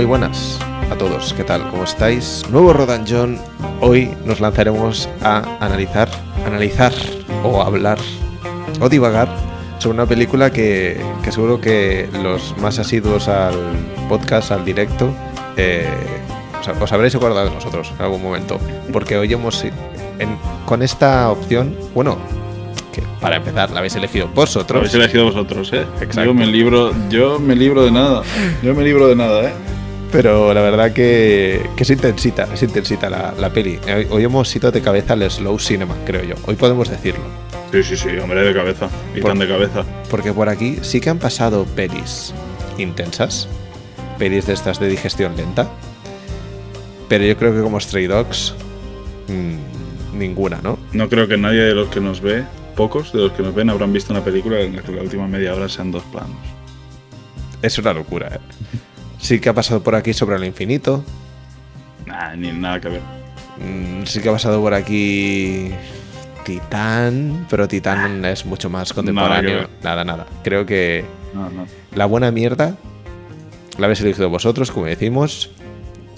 Muy buenas a todos, ¿qué tal? ¿Cómo estáis? Nuevo Rodan John. Hoy nos lanzaremos a analizar, analizar o hablar o divagar sobre una película que, que seguro que los más asiduos al podcast, al directo, eh, os, os habréis acordado de nosotros en algún momento. Porque hoy hemos, en- con esta opción, bueno, que para empezar la habéis elegido vosotros. habéis elegido vosotros, ¿eh? Exacto. Yo me libro, yo me libro de nada. Yo me libro de nada, ¿eh? Pero la verdad que, que es intensita, es intensita la, la peli. Hoy, hoy hemos ido de cabeza al slow cinema, creo yo. Hoy podemos decirlo. Sí, sí, sí, hombre, de cabeza. Y Por- tan de cabeza. Porque por aquí sí que han pasado pelis intensas. Pelis de estas de digestión lenta. Pero yo creo que como Stray Dogs, mm, ninguna, ¿no? No creo que nadie de los que nos ve, pocos de los que nos ven, habrán visto una película en la que la última media hora sean dos planos. Es una locura, ¿eh? Sí que ha pasado por aquí sobre el infinito. Nah, ni nada que ver. Mm, Sí que ha pasado por aquí Titán, pero Titán es mucho más contemporáneo. Nada, nada. Creo que No, no. la buena mierda la habéis elegido vosotros, como decimos,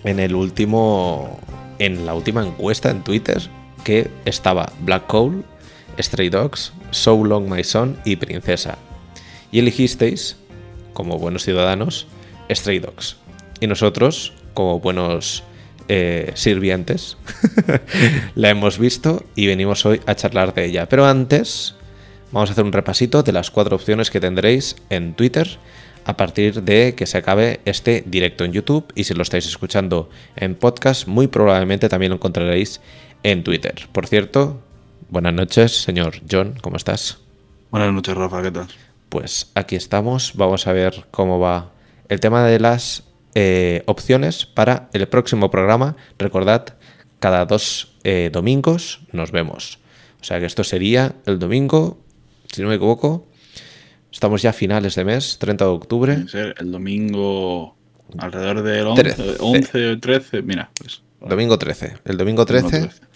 en el último. En la última encuesta en Twitter, que estaba Black Coal, Stray Dogs, So Long My Son y Princesa. Y elegisteis, como buenos ciudadanos, Stray Dogs. Y nosotros, como buenos eh, sirvientes, la hemos visto y venimos hoy a charlar de ella. Pero antes, vamos a hacer un repasito de las cuatro opciones que tendréis en Twitter a partir de que se acabe este directo en YouTube. Y si lo estáis escuchando en podcast, muy probablemente también lo encontraréis en Twitter. Por cierto, buenas noches, señor John, ¿cómo estás? Buenas noches, Rafa, ¿qué tal? Pues aquí estamos, vamos a ver cómo va el tema de las eh, opciones para el próximo programa. Recordad, cada dos eh, domingos nos vemos. O sea que esto sería el domingo, si no me equivoco. Estamos ya a finales de mes, 30 de octubre. Ser el domingo alrededor del 11, Trece. 11 o 13. Mira, pues. Domingo 13. El domingo 13 Domingo 13.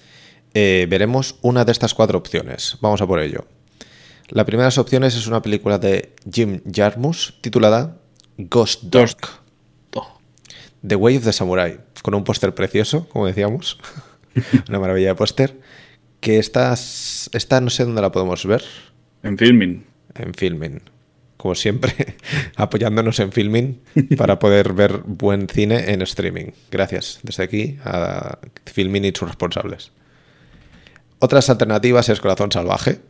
eh, veremos una de estas cuatro opciones. Vamos a por ello. La primera de las opciones es una película de Jim Jarmusch titulada Ghost Dog. The Way of the Samurai, con un póster precioso, como decíamos. Una maravilla de póster. Que esta, esta no sé dónde la podemos ver. En filming. En Filmin. Como siempre, apoyándonos en Filmin para poder ver buen cine en streaming. Gracias desde aquí a Filmin y sus responsables. Otras alternativas es Corazón Salvaje.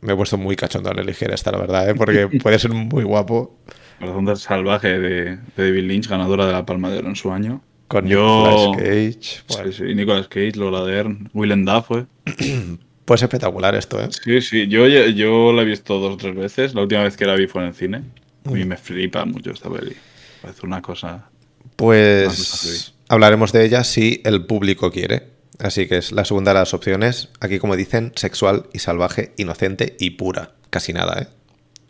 Me he puesto muy cachondo al elegir esta, la verdad, ¿eh? porque puede ser muy guapo. Corazón salvaje de, de David Lynch, ganadora de la Palma de Oro en su año. Con Yo- Nicolas Cage. Bueno, Sí, sí, Nicolas Cage, Lola Dern, Willem Dafoe. Pues espectacular esto, ¿eh? Sí, sí, yo, yo la he visto dos o tres veces. La última vez que la vi fue en el cine. A mí me flipa mucho esta peli. Parece una cosa. Pues hablaremos de ella si el público quiere. Así que es la segunda de las opciones. Aquí, como dicen, sexual y salvaje, inocente y pura. Casi nada, ¿eh?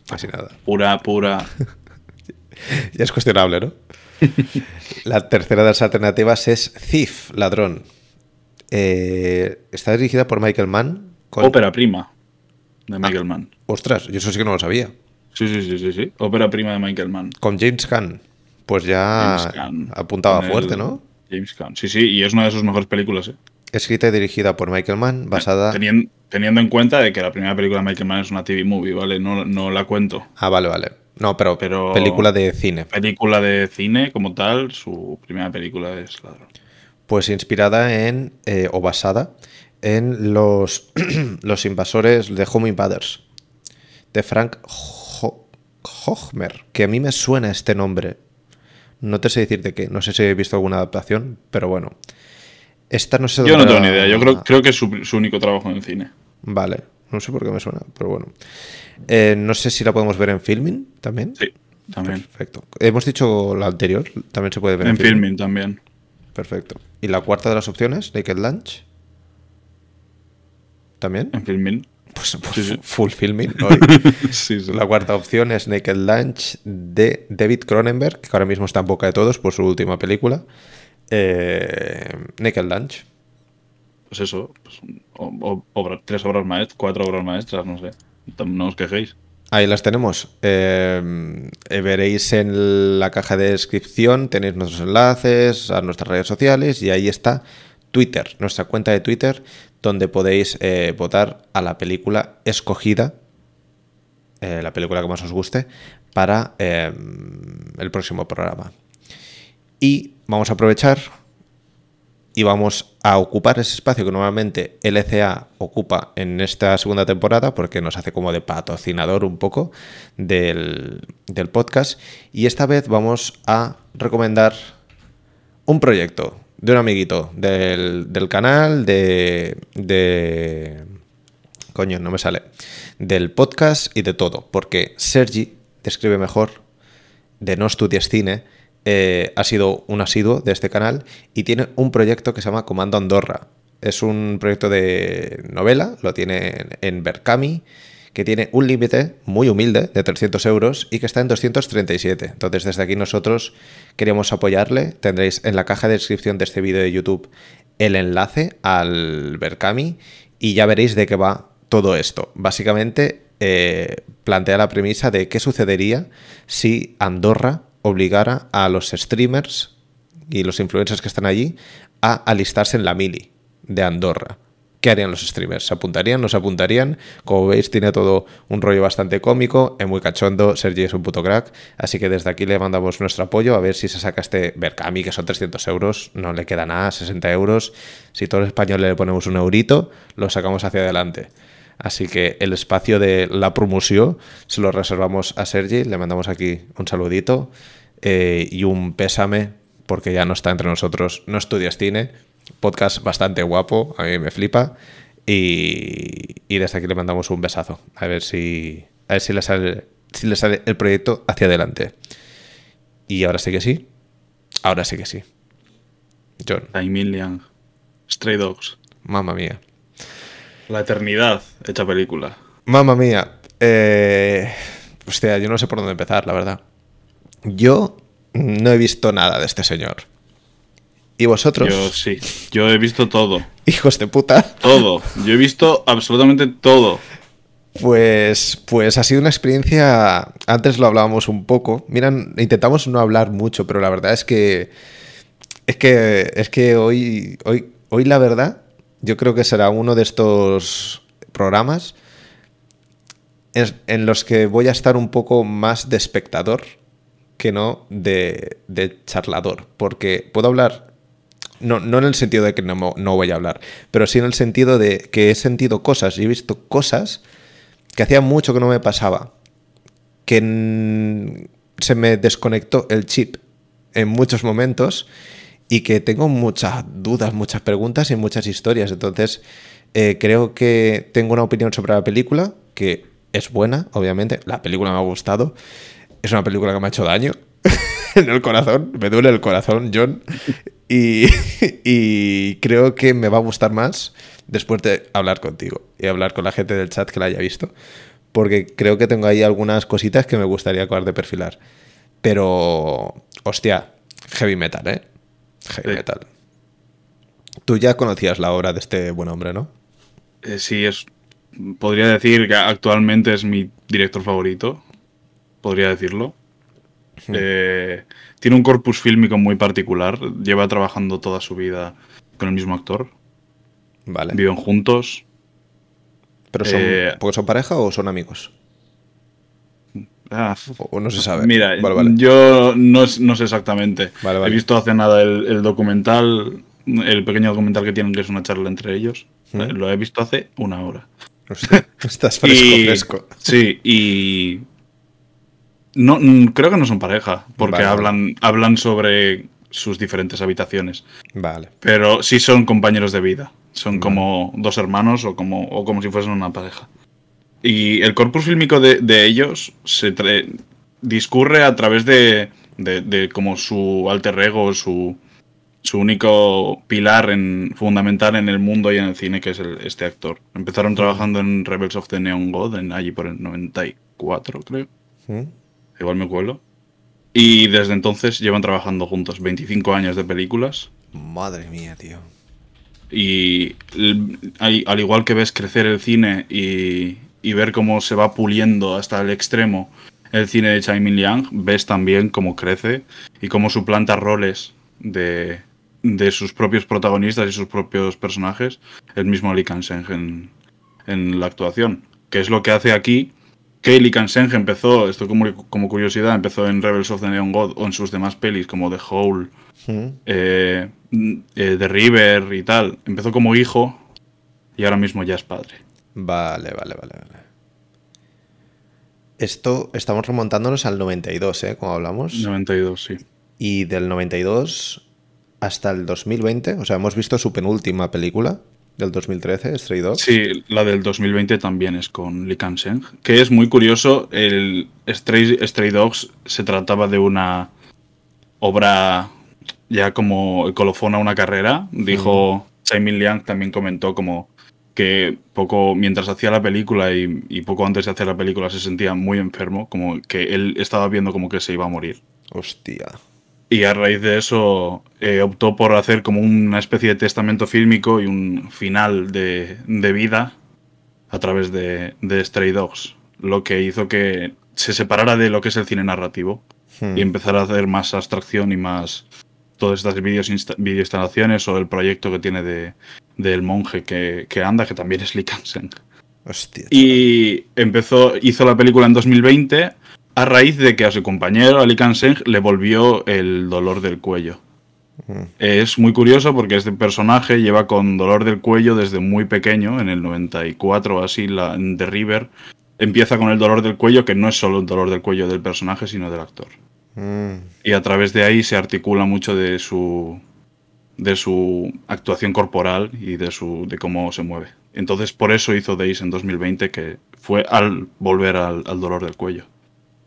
Casi nada. Pura, pura. Ya es cuestionable, ¿no? la tercera de las alternativas es Thief, ladrón. Eh, está dirigida por Michael Mann. Con... Ópera prima de Michael Mann. Ostras, yo eso sí que no lo sabía. Sí, sí, sí, sí, sí. Ópera prima de Michael Mann. Con James Caan. Pues ya Caan. apuntaba fuerte, el- ¿no? James Caan. Sí, sí, y es una de sus mejores películas, ¿eh? Escrita y dirigida por Michael Mann, basada... Teniendo, teniendo en cuenta de que la primera película de Michael Mann es una TV movie, ¿vale? No, no la cuento. Ah, vale, vale. No, pero, Pero- película de cine. Película de cine como tal, su primera película es Ladrón. Pues inspirada en, eh, o basada en los, los invasores de Home Invaders, de Frank Ho- Hochmer, que a mí me suena este nombre. No te sé decir de qué, no sé si he visto alguna adaptación, pero bueno. Esta no sé Yo no tengo ni idea. Yo creo, creo que es su, su único trabajo en cine. Vale, no sé por qué me suena, pero bueno. Eh, no sé si la podemos ver en filming también. Sí, también. Perfecto. Hemos dicho la anterior, también se puede ver en, En filming. filming también. Perfecto. ¿Y la cuarta de las opciones? Naked Lunch. ¿También? En filming. Pues, pues Sí, sí. full filming. hoy. sí, sí. La cuarta opción es Naked Lunch de David Cronenberg, que ahora mismo está en boca de todos por su última película. Eh, Naked Lunch. Pues eso. pues, o- tres obras maestras, cuatro obras maestras, no sé. No os quejéis. ahí las tenemos. Eh, veréis en la caja de descripción, tenéis nuestros enlaces a nuestras redes sociales y ahí está Twitter, nuestra cuenta de Twitter, donde podéis eh, votar a la película escogida, eh, la película que más os guste, para el próximo programa. Y vamos a aprovechar y vamos a ocupar ese espacio que normalmente LCA ocupa en esta segunda temporada porque nos hace como de patrocinador un poco del, podcast y esta vez vamos a recomendar un proyecto de un amiguito del, canal de, de... Coño, no me sale. Del podcast y de todo. Porque Sergi describe mejor de No Estudies Cine eh, ha sido un asiduo de este canal y tiene un proyecto que se llama Comando Andorra. Es un proyecto de novela, lo tiene en Berkami, que tiene un límite muy humilde de 300 euros y que está en 237. Entonces desde aquí nosotros queremos apoyarle. Tendréis en la caja de descripción de este vídeo de YouTube el enlace al Berkami y ya veréis de qué va todo esto. Básicamente eh, plantea la premisa de qué sucedería si Andorra obligara a los streamers y los influencers que están allí a alistarse en la mili de Andorra. ¿Qué harían los streamers? ¿Se apuntarían? ¿No se apuntarían? Como veis, tiene todo un rollo bastante cómico, es muy cachondo, Sergi es un puto crack, así que desde aquí le mandamos nuestro apoyo a ver si se saca este Berkami, que son 300 euros, no le queda nada, 60 euros. Si todo el español le ponemos un eurito, lo sacamos hacia adelante. Así que el espacio de la promoción se lo reservamos a Sergi. Le mandamos aquí un saludito eh, y un pésame porque ya no está entre nosotros. No estudias cine. Podcast bastante guapo. A mí me flipa. Y, desde aquí le mandamos un besazo. A ver si, a ver si, le, sale, si le sale el proyecto hacia adelante. Y ahora sí que sí. Ahora sí que sí. John. Million. Stray Dogs. Mamma mía. La eternidad hecha película. Mamma mía. Eh, hostia, yo no sé por dónde empezar, la verdad. Yo no he visto nada de este señor. ¿Y vosotros? Yo sí. Yo he visto todo. Hijos de puta. Todo. Yo he visto absolutamente todo. Pues, pues ha sido una experiencia. Antes lo hablábamos un poco. Miran, intentamos no hablar mucho, pero la verdad es que. Es que. Es que hoy. Hoy, hoy la verdad yo creo que será uno de estos programas en los que voy a estar un poco más de espectador que no de, charlador, porque puedo hablar, no, no, en el sentido de que no, no voy a hablar, pero sí en el sentido de que he sentido cosas y he visto cosas que hacía mucho que no me pasaba, que se me desconectó el chip en muchos momentos y que tengo muchas dudas, muchas preguntas y muchas historias. Entonces, eh, creo que tengo una opinión sobre la película, que es buena, obviamente. La película me ha gustado. Es una película que me ha hecho daño en el corazón. Me duele el corazón, John. Y, y, creo que me va a gustar más después de hablar contigo y hablar con la gente del chat que la haya visto. Porque creo que tengo ahí algunas cositas que me gustaría acabar de perfilar. Pero, hostia, heavy metal, ¿eh? Heavy metal. Tú ya conocías la obra de este buen hombre, ¿no? Eh, sí, es. Podría decir que actualmente es mi director favorito. Podría decirlo. Hmm. Eh, tiene un corpus fílmico muy particular. Lleva trabajando toda su vida con el mismo actor. Vale. Viven juntos. ¿Pero son, eh, son pareja o son amigos? Ah, o no se sabe. Mira, yo no, sé exactamente. He visto hace nada el, documental, el pequeño documental que tienen, que es una charla entre ellos. ¿Mm? Eh, lo he visto hace una hora. estás fresco, fresco. Sí, y. No, creo que no son pareja, porque hablan, hablan sobre sus diferentes habitaciones. Vale. Pero sí son compañeros de vida. Son como dos hermanos o como, o como si fuesen una pareja. Y el corpus fílmico de, ellos se discurre a través de, de, como su alter ego, su, su único pilar en, fundamental en el mundo y en el cine, que es este actor. Empezaron trabajando en Rebels of the Neon God, en, allí por el 94, creo. Igual me cuelo. Y desde entonces llevan trabajando juntos 25 años de películas. Madre mía, tío. Y al igual que ves crecer el cine y, y ver cómo se va puliendo hasta el extremo el cine de Chai Min Liang, ves también cómo crece y cómo suplanta roles de, de sus propios protagonistas y sus propios personajes, el mismo Lee Kang-seng en, en la actuación. Que es lo que hace aquí que Lee Kang-seng empezó, esto como, como, curiosidad, empezó en Rebels of the Neon God o en sus demás pelis como The Hole, eh, eh, The River y tal. Empezó como hijo y ahora mismo ya es padre. Vale, vale, vale, vale. Esto estamos remontándonos al 92, ¿eh? Como hablamos. 92, sí. Y del 92 hasta el 2020, o sea, hemos visto su penúltima película del 2013, Stray Dogs. Sí, la del 2020 también es con Lee Kang-seng, que es muy curioso. El Stray, Stray Dogs se trataba de una obra ya como colofona una carrera. Dijo Simon Liang también comentó como que poco mientras hacía la película y, y, poco antes de hacer la película se sentía muy enfermo, como que él estaba viendo como que se iba a morir. Hostia. Y a raíz de eso eh, optó por hacer como una especie de testamento fílmico y un final de, de vida a través de, de, Stray Dogs, lo que hizo que se separara de lo que es el cine narrativo hmm. y empezara a hacer más abstracción y más todas estas video instalaciones o el proyecto que tiene de, del monje que, que, anda, que también es Lee Kang-seng. Y empezó, hizo la película en 2020 a raíz de que a su compañero, Ali Kanseng, le volvió el dolor del cuello. Es muy curioso porque este personaje lleva con dolor del cuello desde muy pequeño, en el 94 o así, la, en The River. Empieza con el dolor del cuello, que no es solo el dolor del cuello del personaje, sino del actor. Mm. Y a través de ahí se articula mucho de su, de su actuación corporal y de, su, de cómo se mueve. Entonces, por eso hizo Days en 2020, que fue al volver al, al dolor del cuello.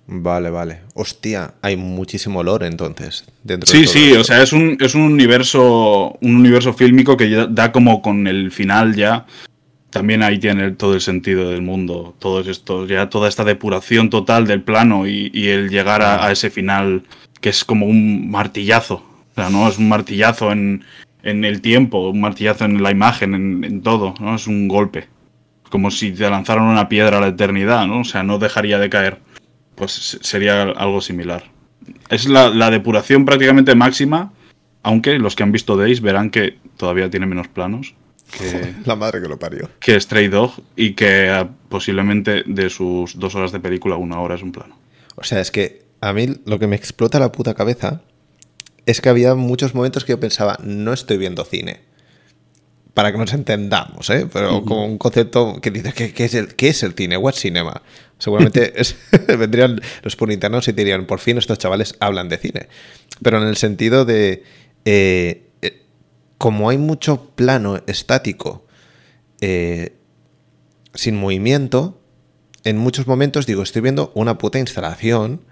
Vale, vale. Hostia, hay muchísimo olor entonces. Dentro sí, sí, o sea, es un, es un universo. Un universo fílmico que ya da como con el final ya. También ahí tiene todo el sentido del mundo. Todos estos, ya toda esta depuración total del plano y, y el llegar a, a, ese final que es como un martillazo. O sea, no es un martillazo en, en el tiempo, un martillazo en la imagen, en, en todo, ¿no? Es un golpe. Como si te lanzaran una piedra a la eternidad, ¿no? O sea, no dejaría de caer pues sería algo similar. Es la, la, depuración prácticamente máxima, aunque los que han visto Days verán que todavía tiene menos planos. Que, la madre que lo parió. Que Stray Dog y que uh, posiblemente de sus dos horas de película, una hora es un plano. O sea, es que a mí lo que me explota la puta cabeza es que había muchos momentos que yo pensaba, no estoy viendo cine. Para que nos entendamos, ¿eh? Pero uh -huh. como un concepto que dice, ¿qué, qué, es el, ¿qué es el cine? ¿What cinema? Seguramente es, vendrían los puritanos y dirían, por fin estos chavales hablan de cine. Pero en el sentido de, eh, eh, como hay mucho plano estático eh, sin movimiento, en muchos momentos digo, estoy viendo una puta instalación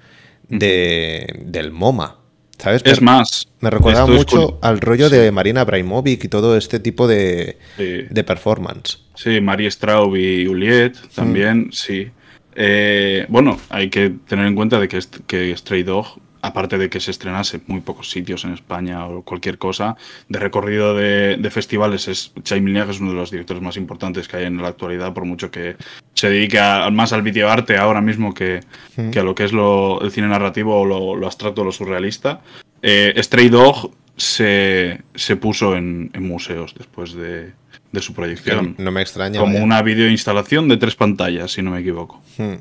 de, del MoMA. ¿Sabes? Es me, más. Me recuerda mucho al rollo sí. de Marina Abraimovic y todo este tipo de, sí. de performance. Sí, Marie Straub y Juliet también, mm. sí. Eh, bueno, hay que tener en cuenta de que, que Stray Dog, aparte de que se estrenase en muy pocos sitios en España o cualquier cosa, de recorrido de, de festivales, es Chai Milniak es uno de los directores más importantes que hay en la actualidad, por mucho que se dedique a, más al videoarte ahora mismo que, mm. que, a lo que es lo, el cine narrativo o lo, lo abstracto, lo surrealista. Eh, Stray Dog se, se puso en, en museos después de, de su proyección. No, no me extraña. Como vaya. una videoinstalación de tres pantallas, si no me equivoco. Hmm.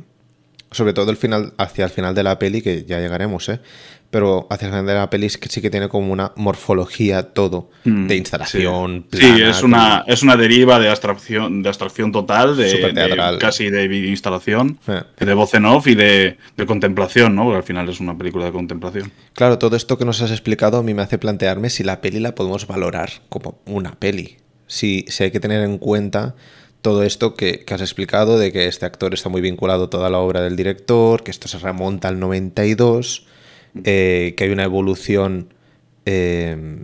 Sobre todo el final, hacia el final de la peli, que ya llegaremos, ¿eh? Pero hacia el final de la peli sí que, sí que tiene como una morfología todo Hmm. de instalación. Sí, plana, sí es, una, es una deriva de abstracción, de abstracción total, de, de casi de videoinstalación, Eh. de voz en off y de, de contemplación, ¿no? Porque al final es una película de contemplación. Claro, todo esto que nos has explicado a mí me hace plantearme si la peli la podemos valorar como una peli. Si, si hay que tener en cuenta todo esto que, que, has explicado, de que este actor está muy vinculado a toda la obra del director, que esto se remonta al 92, eh, que hay una evolución eh,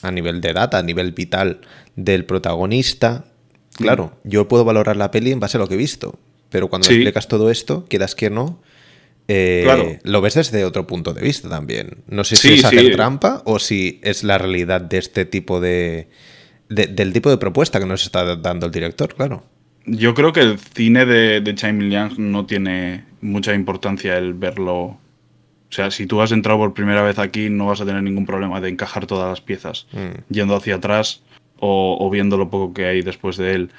a nivel de data, a nivel vital del protagonista. Claro, mm. yo puedo valorar la peli en base a lo que he visto, pero cuando sí. explicas todo esto, quieras que no, eh, claro. lo ves desde otro punto de vista también. No sé si sí, es hacer sí. trampa o si es la realidad de este tipo de, de, del tipo de propuesta que nos está dando el director, claro. yo creo que el cine de, de Chaim Liang no tiene mucha importancia el verlo. O sea, si tú has entrado por primera vez aquí, no vas a tener ningún problema de encajar todas las piezas Mm. yendo hacia atrás o, o viendo lo poco que hay después de él.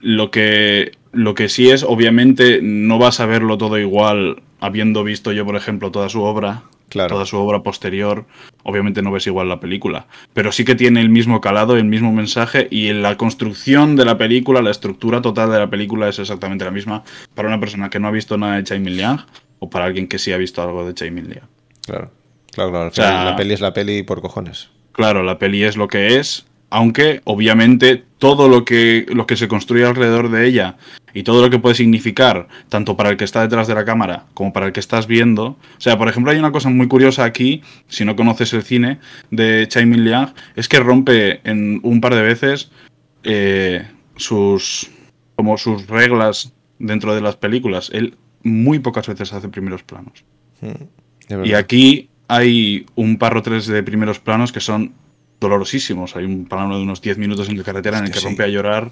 Lo que, lo que sí es, obviamente, no vas a verlo todo igual habiendo visto yo, por ejemplo, toda su obra, Claro. toda su obra posterior. Obviamente no ves igual la película, pero sí que tiene el mismo calado, el mismo mensaje y en la construcción de la película, la estructura total de la película es exactamente la misma para una persona que no ha visto nada de Chai Min Liang o para alguien que sí ha visto algo de Chai Min Liang. Claro. Claro, claro. Al sea- final, la peli es la peli por cojones. Claro, la peli es lo que es, aunque obviamente todo lo que, lo que se construye alrededor de ella y todo lo que puede significar, tanto para el que está detrás de la cámara como para el que estás viendo. O sea, por ejemplo, hay una cosa muy curiosa aquí, si no conoces el cine de Chai Min Liang, es que rompe en un par de veces eh, sus, como sus reglas dentro de las películas. Él muy pocas veces hace primeros planos. Verdad. Y aquí hay un par o tres de primeros planos que son dolorosísimos. Hay un plano de unos 10 minutos en la carretera en el que sí. rompe a llorar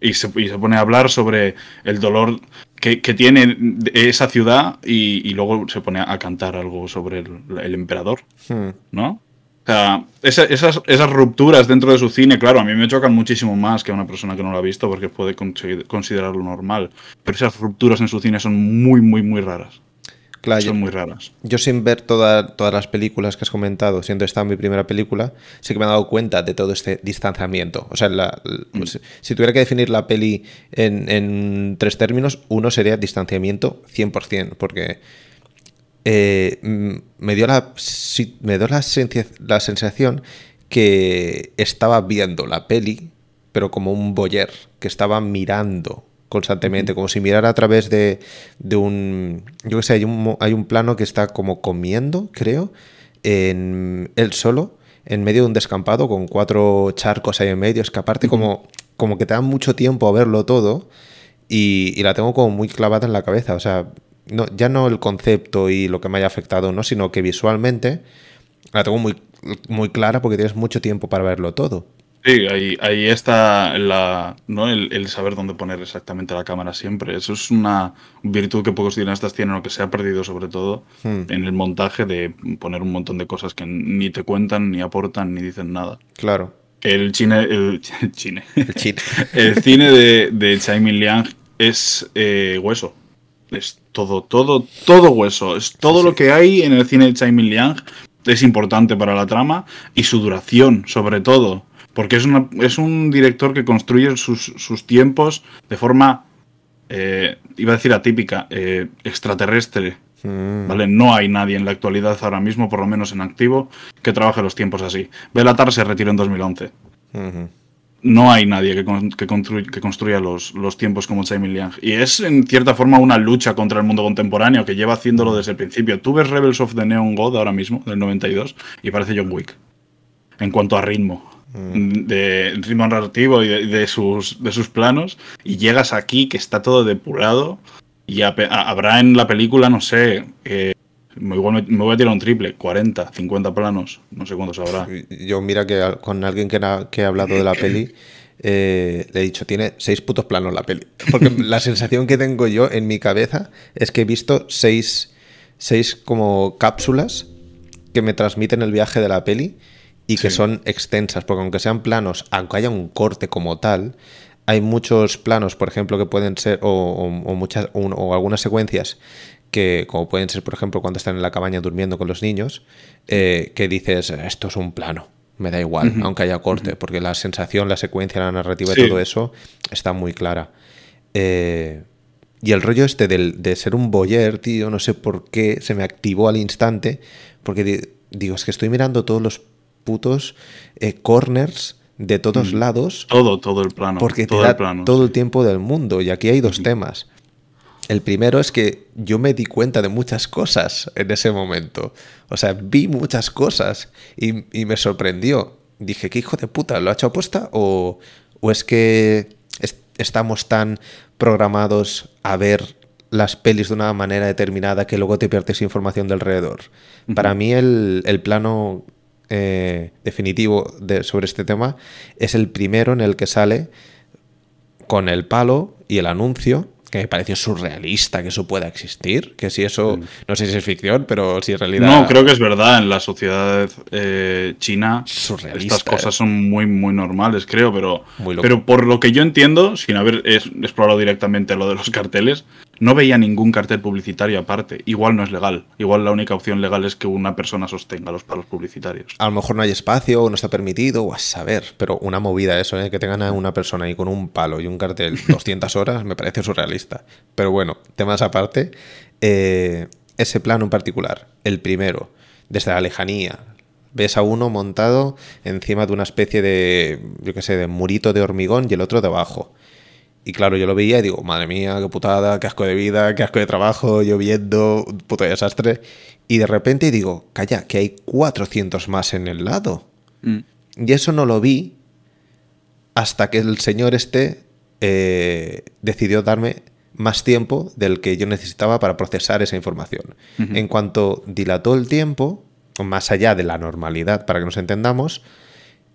y se, y se pone a hablar sobre el dolor que, que tiene esa ciudad y, y luego se pone a cantar algo sobre el, el emperador, Hmm. ¿no? O sea, esa- esas, esas rupturas dentro de su cine, claro, a mí me chocan muchísimo más que a una persona que no lo ha visto porque puede consi- considerarlo normal. Pero esas rupturas en su cine son muy, muy, muy raras. Claro, yo- Son muy raras. Yo sin ver toda- todas las películas que has comentado, siendo esta mi primera película, sí que me he dado cuenta de todo este distanciamiento. O sea, la- la- si, si tuviera que definir la peli en, en tres términos, uno sería distanciamiento 100%, porque eh, mm, me dio, la, me dio la sensación que estaba viendo la peli, pero como un boyer, que estaba mirando constantemente, como si mirara a través de, de un... Yo qué sé, hay un, mo- hay un plano que está como comiendo, creo, en él solo, en medio de un descampado, con cuatro charcos ahí en medio, es que aparte como, como que te da mucho tiempo a verlo todo y, y la tengo como muy clavada en la cabeza, o sea, no, ya no el concepto y lo que me haya afectado, no, sino que visualmente la tengo muy, muy clara porque tienes mucho tiempo para verlo todo. Sí, ahí, ahí está la, ¿no? el, el saber dónde poner exactamente la cámara siempre. Eso es una virtud que pocos cineastas tienen o que se ha perdido sobre todo Hmm. en el montaje de poner un montón de cosas que ni te cuentan, ni aportan, ni dicen nada. Claro. El cine, el, cine, El el cine de, de Tsai Min Liang es eh, hueso. Es todo, todo, todo hueso. Es todo lo que hay en el cine de Tsai Min Liang es importante para la trama y su duración, sobre todo. Porque es, una- es un director que construye sus, sus tiempos de forma, eh, iba a decir atípica, eh, extraterrestre. Mm, ¿Vale? No hay nadie en la actualidad ahora mismo, por lo menos en activo, que trabaje los tiempos así. Belatar se retiró en 2011 ujú. no hay nadie que, con- que, construy- que construya los, los tiempos como Min Liang. Y es en cierta forma una lucha contra el mundo contemporáneo que lleva haciéndolo desde el principio. Tú ves Rebels of the Neon God ahora mismo, del 92, y parece John Wick. En cuanto a ritmo. De ritmo narrativo y de, y de sus, de sus planos. Y llegas aquí que está todo depurado. Y a- habrá en la película, no sé, eh, igual me, me voy a tirar un triple, 40, 50 planos, no sé cuántos habrá. Yo mira que con alguien que, na- que ha hablado de la peli, eh, le he dicho, tiene seis putos planos la peli. Porque la sensación que tengo yo en mi cabeza es que he visto seis, seis como cápsulas que me transmiten el viaje de la peli y que Sí. son extensas, porque aunque sean planos, aunque haya un corte como tal, hay muchos planos, por ejemplo, que pueden ser, o, o- o muchas, o, o algunas secuencias que, como pueden ser, por ejemplo, cuando están en la cabaña durmiendo con los niños, eh, que dices, esto es un plano, me da igual, aunque haya corte, porque la sensación, la secuencia, la narrativa Sí. y todo eso está muy clara. Eh, y el rollo este del- de ser un boyer, tío, no sé por qué se me activó al instante, porque di- digo, es que estoy mirando todos los putos eh, corners de todos lados Todo, todo el plano. porque te todo da el plano. todo el tiempo del mundo. Y aquí hay dos temas. El primero es que yo me di cuenta de muchas cosas en ese momento. O sea, vi muchas cosas y, y me sorprendió. Dije, ¿qué hijo de puta? ¿Lo ha hecho aposta? ¿O, o es que es- estamos tan programados a ver las pelis de una manera determinada que luego te pierdes información de alrededor? Para mí el, el plano eh, definitivo de- sobre este tema es el primero en el que sale con el palo y el anuncio, que me pareció surrealista que eso pueda existir, que si eso, no sé si es ficción, pero si en realidad... No, creo que es verdad, en la sociedad eh, china Surrealista, estas cosas eh. son muy, muy normales, creo, pero, Muy pero por lo que yo entiendo, sin haber explorado directamente lo de los carteles, no veía ningún cartel publicitario aparte. Igual no es legal, igual la única opción legal es que una persona sostenga los palos publicitarios. A lo mejor no hay espacio o no está permitido, o a saber, pero una movida eso, ¿eh? que tengan a una persona ahí con un palo y un cartel 200 horas, me parece surrealista. Pero bueno, temas aparte, eh, ese plano en particular, el primero, desde la lejanía, ves a uno montado encima de una especie de, yo qué sé, de murito de hormigón y el otro debajo. Y claro, yo lo veía y digo, madre mía, qué putada, qué asco de vida, qué asco de trabajo, lloviendo, un puto desastre. Y de repente digo, calla, que hay 400 más en el lado. Y eso no lo vi hasta que el señor este eh, decidió darme más tiempo del que yo necesitaba para procesar esa información. En cuanto dilató el tiempo, más allá de la normalidad, para que nos entendamos,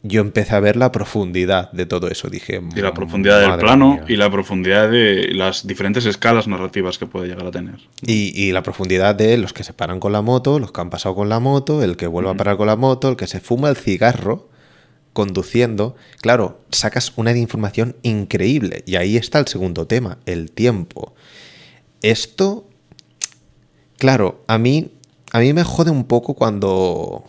yo empecé a ver la profundidad de todo eso. Dije, Y la profundidad del "Madre plano mía". y la profundidad de las diferentes escalas narrativas que puede llegar a tener. Y, y la profundidad de los que se paran con la moto, los que han pasado con la moto, el que vuelve a parar con la moto, el que se fuma el cigarro conduciendo. Claro, sacas una información increíble. Y ahí está el segundo tema, el tiempo. Esto, claro, a mí, a mí me jode un poco cuando,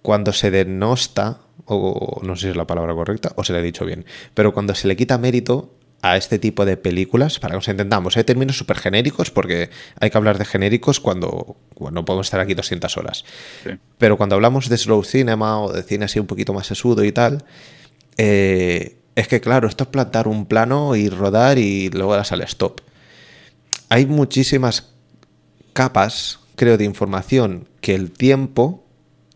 cuando se denosta, o no sé si es la palabra correcta, o se le he dicho bien, pero cuando se le quita mérito a este tipo de películas, para que nos entendamos, hay términos súper genéricos, porque hay que hablar de genéricos cuando, cuando no podemos estar aquí 200 horas. Sí. Pero cuando hablamos de slow cinema o de cine así un poquito más sesudo y tal, eh, es que claro, esto es plantar un plano y rodar y luego das al stop. Hay muchísimas capas, creo, de información que el tiempo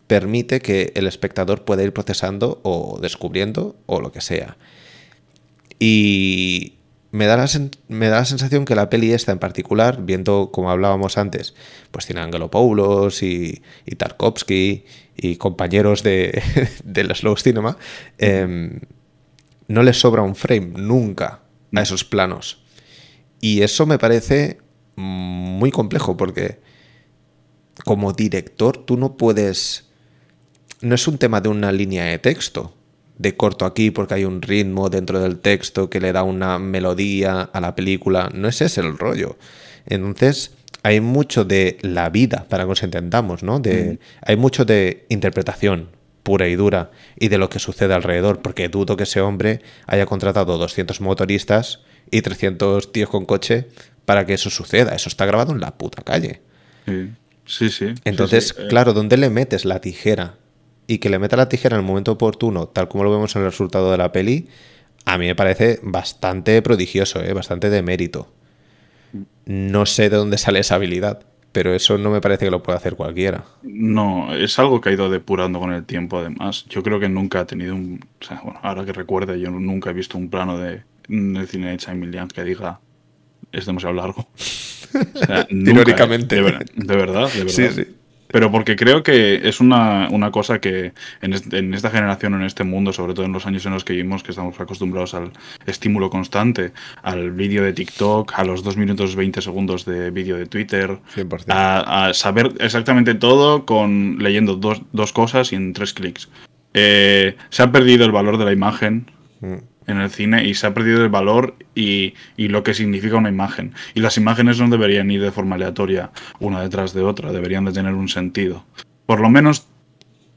permite que el espectador pueda ir procesando o descubriendo o lo que sea. Y me da, la me da la sensación que la peli esta en particular, viendo como hablábamos antes, pues tiene a Angelopoulos y, y Tarkovsky y compañeros de, del slow cinema, em, no les sobra un frame nunca a esos planos. Y eso me parece muy complejo porque como director tú no puedes... No es un tema de una línea de texto, de corto aquí porque hay un ritmo dentro del texto que le da una melodía a la película. No es ese el rollo. Entonces hay mucho de la vida, para que nos entendamos, ¿no? De, Hay mucho de interpretación pura y dura y de lo que sucede alrededor, porque dudo que ese hombre haya contratado 200 motoristas y 300 tíos con coche para que eso suceda. Eso está grabado en la puta calle. Sí, sí. sí. Entonces, Sí, sí. Eh, claro, ¿dónde le metes la tijera? Y que le meta la tijera en el momento oportuno, tal como lo vemos en el resultado de la peli, a mí me parece bastante prodigioso, ¿eh? bastante de mérito. No sé de dónde sale esa habilidad, pero eso no me parece que lo pueda hacer cualquiera. No, es algo que ha ido depurando con el tiempo, además. Yo creo que nunca ha tenido un. O sea, bueno, ahora que recuerde, yo nunca he visto un plano de, de cine de Chain Millian que diga es demasiado largo. O sea, nunca, Irónicamente. De, ver- de verdad, de verdad. Sí, sí. Pero porque creo que es una, una cosa que en, est- en esta generación, en este mundo, sobre todo en los años en los que vivimos, que estamos acostumbrados al estímulo constante, al vídeo de TikTok, a los 2 minutos 20 segundos de vídeo de Twitter, 100%. a, a saber exactamente todo con leyendo dos, dos cosas y en tres clics. Eh, se ha perdido el valor de la imagen Mm. En el cine y se ha perdido el valor y, y lo que significa una imagen. Y las imágenes no deberían ir de forma aleatoria una detrás de otra, deberían de tener un sentido. Por lo menos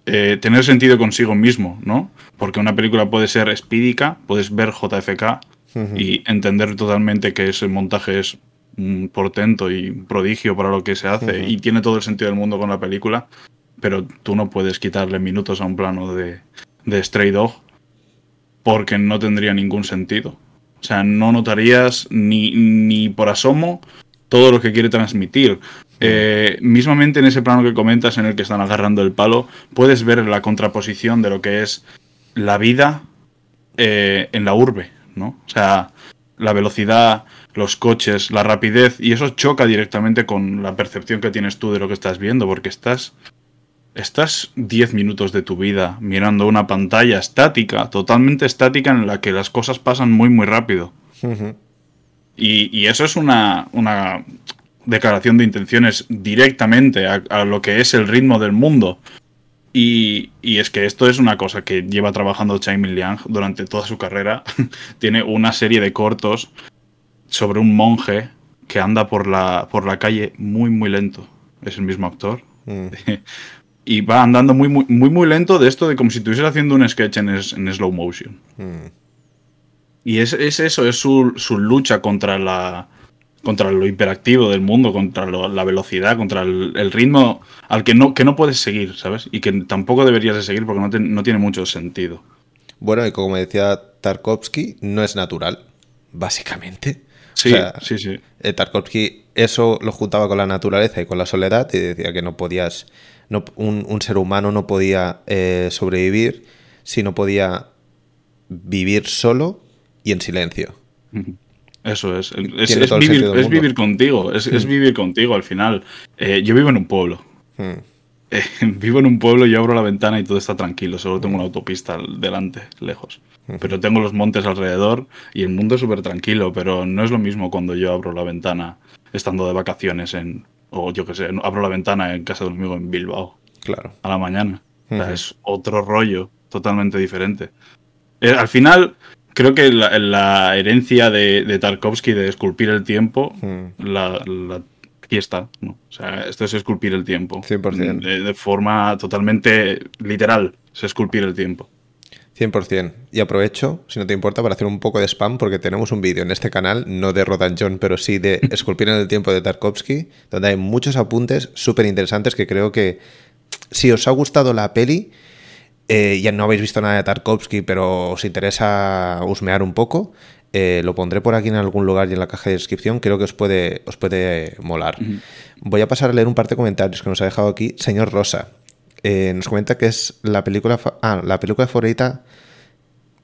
eh, tener sentido consigo mismo, ¿no? Porque una película puede ser espídica, puedes ver JFK y entender totalmente que ese montaje es un portento y un prodigio para lo que se hace y tiene todo el sentido del mundo con la película, pero tú no puedes quitarle minutos a un plano de, de Stray Dog porque no tendría ningún sentido. O sea, no notarías ni, ni por asomo todo lo que quiere transmitir. Eh, mismamente en ese plano que comentas en el que están agarrando el palo, puedes ver la contraposición de lo que es la vida eh, en la urbe, ¿no? O sea, la velocidad, los coches, la rapidez, y eso choca directamente con la percepción que tienes tú de lo que estás viendo, porque estás Estás 10 minutos de tu vida mirando una pantalla estática, totalmente estática, en la que las cosas pasan muy, muy rápido. y, eso es una, una, declaración de intenciones directamente a, lo que es el ritmo del mundo. Y, es que esto es una cosa que lleva trabajando Chai Liang durante toda su carrera. Tiene una serie de cortos sobre un monje que anda por la, por la calle muy, muy lento. Es el mismo actor. Mm. y va andando muy, muy, muy, muy, lento de esto de como si estuviese haciendo un sketch en, slow motion. Mm. Y es, eso, es su, su lucha contra la, contra lo hiperactivo del mundo, contra la velocidad, contra el, ritmo al que no, que no puedes seguir, ¿sabes? Y que tampoco deberías de seguir porque no, no tiene mucho sentido. Bueno, y como decía Tarkovsky, no es natural, básicamente. Sí, sí, sí. Eh, Tarkovsky eso lo juntaba con la naturaleza y con la soledad y decía que no podías, no, un, ser humano no podía eh, sobrevivir si no podía vivir solo y en silencio. Eso es. Es, vivir, contigo. Es, hmm. vivir contigo al final. Eh, yo vivo en un pueblo. Hmm. Eh, vivo en un pueblo, yo abro la ventana y todo está tranquilo. Solo tengo una autopista delante, lejos. Hmm. Pero tengo los montes alrededor y el mundo es súper tranquilo. Pero no es lo mismo cuando yo abro la ventana estando de vacaciones en. O yo qué sé, abro la ventana en casa de un amigo en Bilbao. Claro. A la mañana. es otro rollo totalmente diferente. Eh, al final, creo que la, herencia de, Tarkovsky de esculpir el tiempo, hmm. la, la, está, ¿no? O sea, esto es esculpir el tiempo. 100%. De, forma totalmente literal, es esculpir el tiempo. 100%. Y aprovecho, si no te importa, para hacer un poco de spam, porque tenemos un vídeo en este canal, no de Rodan John, pero sí de Esculpir en el tiempo de Tarkovsky, donde hay muchos apuntes súper interesantes que creo que si os ha gustado la peli, eh, ya no habéis visto nada de Tarkovsky, pero os interesa husmear un poco, eh, lo pondré por aquí en algún lugar y en la caja de descripción. Creo que os puede, os puede molar. Voy a pasar a leer un par de comentarios que nos ha dejado aquí. Señor Rosa eh, nos comenta que es la película, ah, la película favorita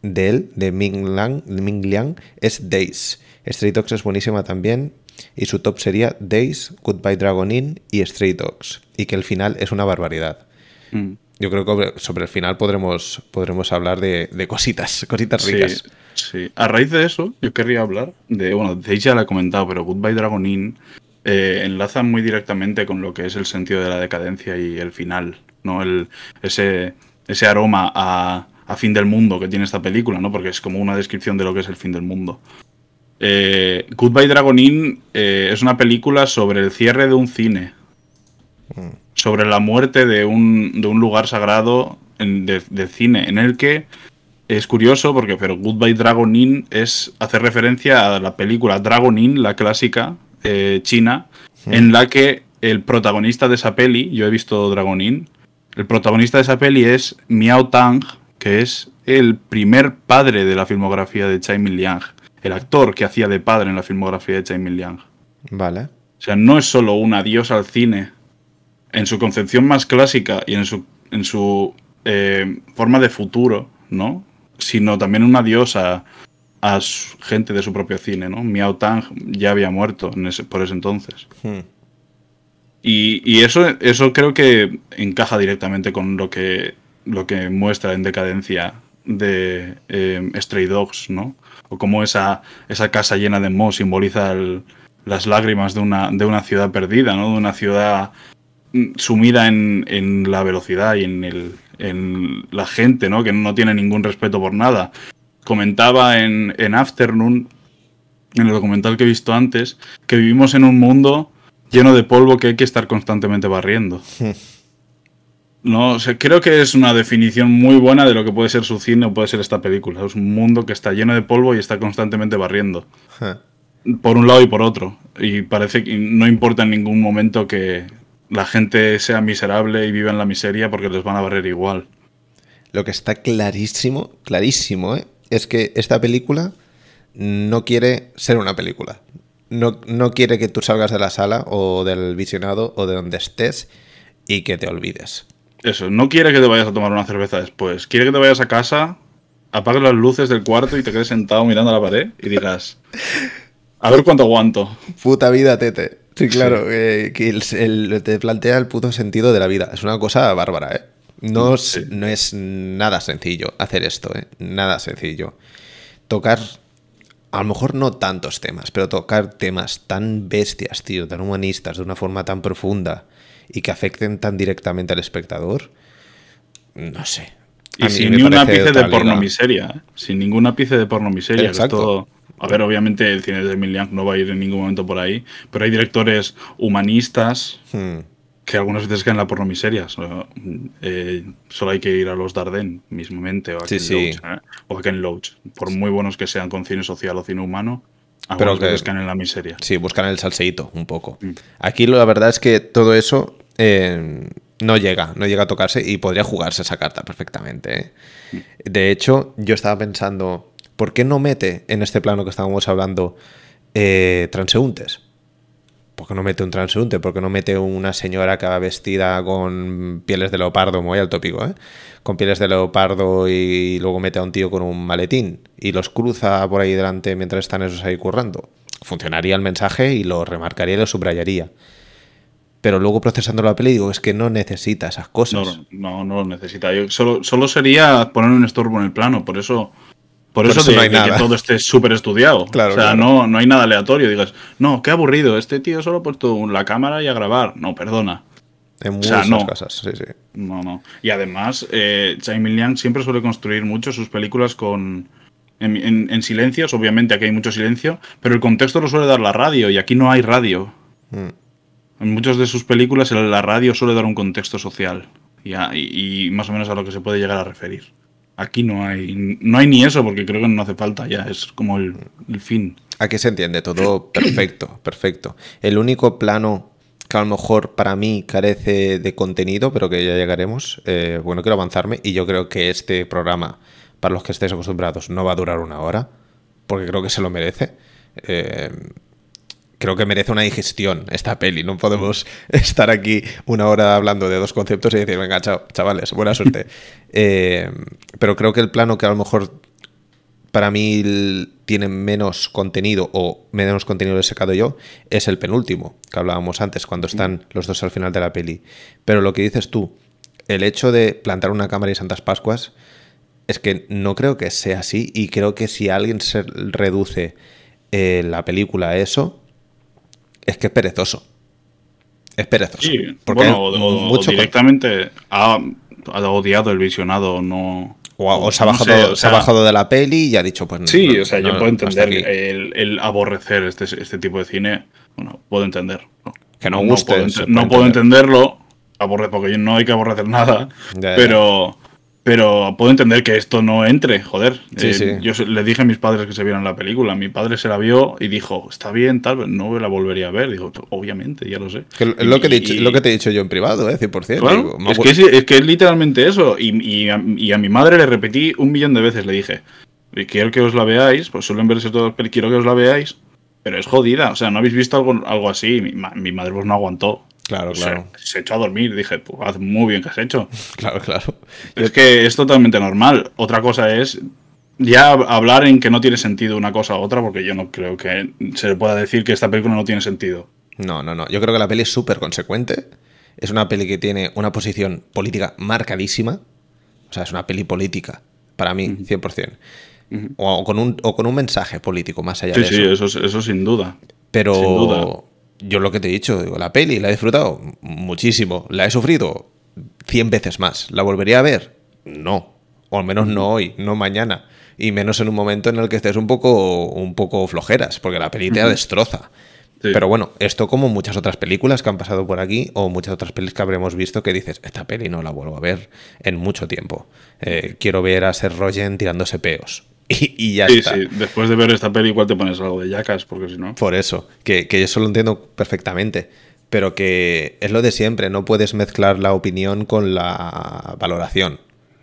de él, de Ming, Lang, Ming Liang, es Days. Stray Dogs es buenísima también. Y su top sería Days, Goodbye Dragon Inn y Stray Dogs. Y que el final es una barbaridad. Mm yo creo que sobre el final podremos, podremos hablar de, cositas, cositas ricas. Sí, a raíz de eso, yo querría hablar de, bueno, de ya la he comentado, pero Goodbye Dragon Inn eh, enlaza muy directamente con lo que es el sentido de la decadencia y el final, ¿no? El, ese, ese aroma a, fin del mundo que tiene esta película, ¿no? Porque es como una descripción de lo que es el fin del mundo. Eh, Goodbye Dragon Inn eh, es una película sobre el cierre de un cine. Mm sobre la muerte de un, de un lugar sagrado de, cine, en el que es curioso porque pero Goodbye Dragon Inn es hacer referencia a la película Dragon Inn, la clásica eh, china, en la que el protagonista de esa peli, yo he visto Dragon Inn, el protagonista de esa peli es Miao Tang, que es el primer padre de la filmografía de Chai Min Liang, el actor que hacía de padre en la filmografía de Chai Min Liang. Vale. O sea, no es solo un adiós al cine en su concepción más clásica y en su, en su eh, forma de futuro, ¿no? Sino también un adiós a, a gente de su propio cine, ¿no? Miao Tang ya había muerto por ese entonces. Hmm. Y, eso, eso creo que encaja directamente con lo que, lo que muestra en decadencia de eh, Stray Dogs, ¿no? O cómo esa, esa casa llena de moho simboliza las lágrimas de una, de una ciudad perdida, ¿no? De una ciudad sumida en, la velocidad y en, el, en la gente, ¿no? Que no tiene ningún respeto por nada. Comentaba en, en Afternoon, en el documental que he visto antes, que vivimos en un mundo lleno de polvo que hay que estar constantemente barriendo. No, creo que es una definición muy buena de lo que puede ser su cine o puede ser esta película. Es un mundo que está lleno de polvo y está constantemente barriendo. Por un lado y por otro. Y parece que no importa en ningún momento que, la gente sea miserable y viva en la miseria porque les van a barrer igual. Lo que está clarísimo, clarísimo, ¿eh? es que esta película no quiere ser una película. No, no, quiere que tú salgas de la sala o del visionado o de donde estés y que te olvides. Eso, no quiere que te vayas a tomar una cerveza después. Quiere que te vayas a casa, apagues las luces del cuarto y te quedes sentado mirando a la pared y digas, a ver cuánto aguanto. Puta vida, tete. Sí, claro, eh, que el, te plantea el puto sentido de la vida. Es una cosa bárbara, ¿eh? No, es, no es nada sencillo hacer esto, ¿eh? Nada sencillo. Tocar a lo mejor no tantos temas, pero tocar temas tan bestias, tío, tan humanistas, de una forma tan profunda y que afecten tan directamente al espectador, no sé. Y sin ni un ápice de porno miseria, ¿eh? sin ningún ápice de porno miseria. Exacto. a ver, obviamente el cine de Emilian no va a ir en ningún momento por ahí, pero hay directores humanistas hmm. Que algunas veces caen en la porno miseria. Eh, solo hay que ir a los Darden mismamente, o a, Ken, Loach, ¿eh? o a Ken Loach. Por muy buenos que sean con cine social o cine humano, pero que caen en la miseria. Sí, buscan el salseíto un poco. Mm. Aquí la verdad es que todo eso no llega, no llega a tocarse y podría jugarse esa carta perfectamente. ¿eh? De hecho, yo estaba pensando, ¿por qué no mete en este plano que estábamos hablando eh, transeúntes? ¿Por qué no mete un transeúnte? ¿Por qué no mete una señora que va vestida con pieles de leopardo, muy al tópico, ¿eh? Con pieles de leopardo y luego mete a un tío con un maletín y los cruza por ahí delante mientras están esos ahí currando? Funcionaría el mensaje y lo remarcaría y lo subrayaría pero luego procesando la peli digo, es que no necesita esas cosas. No, no, lo necesita. Solo, solo sería poner un estorbo en el plano, por eso... Por, eso, no hay nada. que todo esté súper estudiado. Claro, o sea, no, no hay nada aleatorio. Digas, no, qué aburrido, este tío solo ha puesto la cámara y a grabar. No, perdona. En muchas o cosas, sí, sí. No, no. Y además, eh, Liang siempre suele construir mucho sus películas con... En, silencios, obviamente aquí hay mucho silencio, pero el contexto lo suele dar la radio y aquí no hay radio. Mm. En muchas de sus películas la radio suele dar un contexto social y, más o menos a lo que se puede llegar a referir. Aquí no hay, no hay ni eso porque creo que no hace falta ya, es como el, fin. Aquí se entiende todo perfecto, perfecto. El único plano que a lo mejor para mí carece de contenido, pero que ya llegaremos, eh, bueno, quiero avanzarme y yo creo que este programa, para los que estéis acostumbrados, no va a durar una hora, porque creo que se lo merece. Eh, creo que merece una digestión esta peli. No podemos estar aquí una hora hablando de dos conceptos y decir, venga, chao, chavales, buena suerte. Eh, pero creo que el plano que a lo mejor para mí tiene menos contenido o menos contenido he sacado yo es el penúltimo, que hablábamos antes, cuando están los dos al final de la peli. Pero lo que dices tú, el hecho de plantar una cámara y Santas Pascuas, es que no creo que sea así y creo que si alguien se reduce eh, la película a eso, es que es perezoso. Es perezoso. Sí, porque bueno, directamente ha, odiado el visionado, no. O, se, ha bajado, se ha bajado de la peli y ha dicho, pues Sí, o sea, yo puedo entender el, aborrecer este, este tipo de cine. Bueno, puedo entender. Que no guste. No puedo, entenderlo, aborre, porque no hay que aborrecer nada. pero. Pero puedo entender que esto no entre, joder. Eh, yo le dije a mis padres que se vieran la película. Mi padre se la vio y dijo, está bien, tal, no la volvería a ver. Digo, obviamente, ya lo sé. es lo que, lo que te he dicho yo en privado, ¿eh? 100%. es, que es, que es literalmente eso. Y, a, mi madre le repetí un millón de veces, le dije, quiero que os la veáis, pues suelen verse todos, pero quiero que os la veáis. Pero es jodida, o sea, ¿no habéis visto algo, algo así? Mi, mi madre pues no aguantó. Claro, claro. Se, echó a dormir. Dije, pues haz muy bien que has hecho. claro, claro. Es que es totalmente normal. Otra cosa es ya hablar en que no tiene sentido una cosa u otra, porque yo no creo que se le pueda decir que esta película no tiene sentido. No, no, no. Yo creo que la peli es súper consecuente. Es una peli que tiene una posición política marcadísima. O sea, es una peli política, para mí, 100%. o, con un, o con un mensaje político más allá de eso. Sí, sí, eso, eso sin duda. Pero sin duda yo lo que te he dicho, digo, la peli la he disfrutado muchísimo, la he sufrido 100 veces más. ¿La volvería a ver? No, o al menos no hoy, no mañana, y menos en un momento en el que estés un poco, un poco flojeras, porque la peli te destroza. Pero bueno, esto como muchas otras películas que han pasado por aquí o muchas otras pelis que habremos visto que dices, esta peli no la vuelvo a ver en mucho tiempo. Eh, quiero ver a Seth Rogen tirándose peos. Y, ya está. Sí, después de ver esta peli igual te pones algo de yacas, porque si no... Por eso, que, que eso lo entiendo perfectamente, pero que es lo de siempre, no puedes mezclar la opinión con la valoración.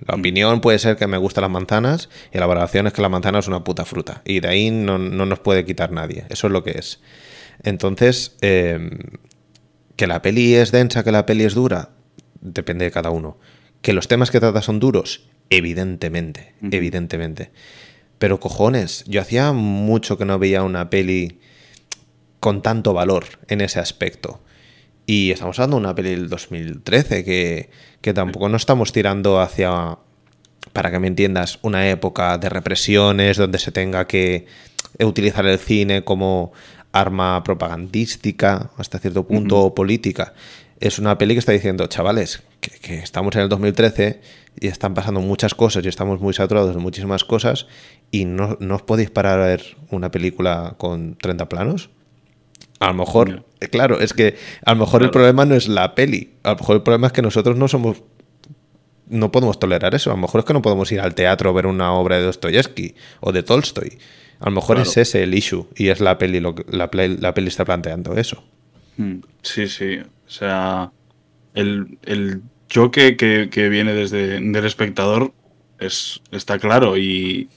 La mm. opinión puede ser que me gustan las manzanas y la valoración es que la manzana es una puta fruta. Y de ahí no, nos puede quitar nadie. Eso es lo que es. Entonces, em, que la peli es densa, que la peli es dura, depende de cada uno. Que los temas que trata son duros, evidentemente, evidentemente. Pero cojones, yo hacía mucho que no veía una peli con tanto valor en ese aspecto. Y estamos hablando de una peli del 2013 que, que tampoco no estamos tirando hacia, para que me entiendas, una época de represiones donde se tenga que utilizar el cine como arma propagandística hasta cierto punto o política. Es una peli que está diciendo, chavales, que, estamos en el 2013 y están pasando muchas cosas y estamos muy saturados de muchísimas cosas y no, no os podéis parar a ver una película con 30 planos. A lo mejor, eh, claro, es que a lo mejor el problema no es la peli, a lo mejor el problema es que nosotros no somos no podemos tolerar eso. A lo mejor es que no podemos ir al teatro a ver una obra de Dostoyevsky o de Tolstoy. A lo mejor es ese el issue y es la peli lo que la, la peli está planteando eso. Mm, sí, sí. O sea, el, el choque que, viene desde el espectador es, está claro y,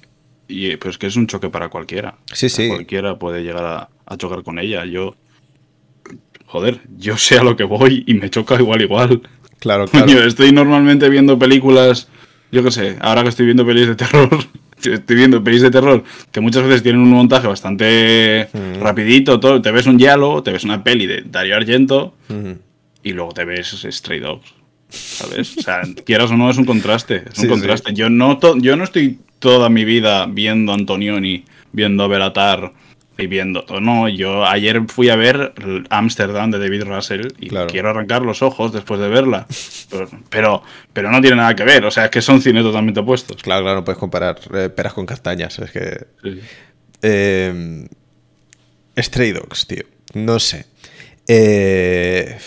y pues que es un choque para cualquiera. Sí, sí. Cualquiera puede llegar a, a, chocar con ella. Yo, joder, yo sé a lo que voy y me choca igual, igual. Claro, claro. Yo estoy normalmente viendo películas, yo qué sé, ahora que estoy viendo pelis de terror, estoy viendo pelis de terror que muchas veces tienen un montaje bastante mm. rapidito, todo, te ves un diálogo, te ves una peli de Dario Argento y luego te ves Stray Dogs. ¿Sabes? O sea, quieras o no, es un contraste. Es un contraste. Yo, no yo no estoy toda mi vida viendo Antonioni, viendo Belatar y viendo todo. No, yo ayer fui a ver Amsterdam de David Russell y quiero arrancar los ojos después de verla. Pero, pero no tiene nada que ver, o sea, es que son cines totalmente opuestos. Claro, claro, no puedes comparar eh, peras con castañas, es que... Eh, Stray Dogs, tío, no sé. Eh...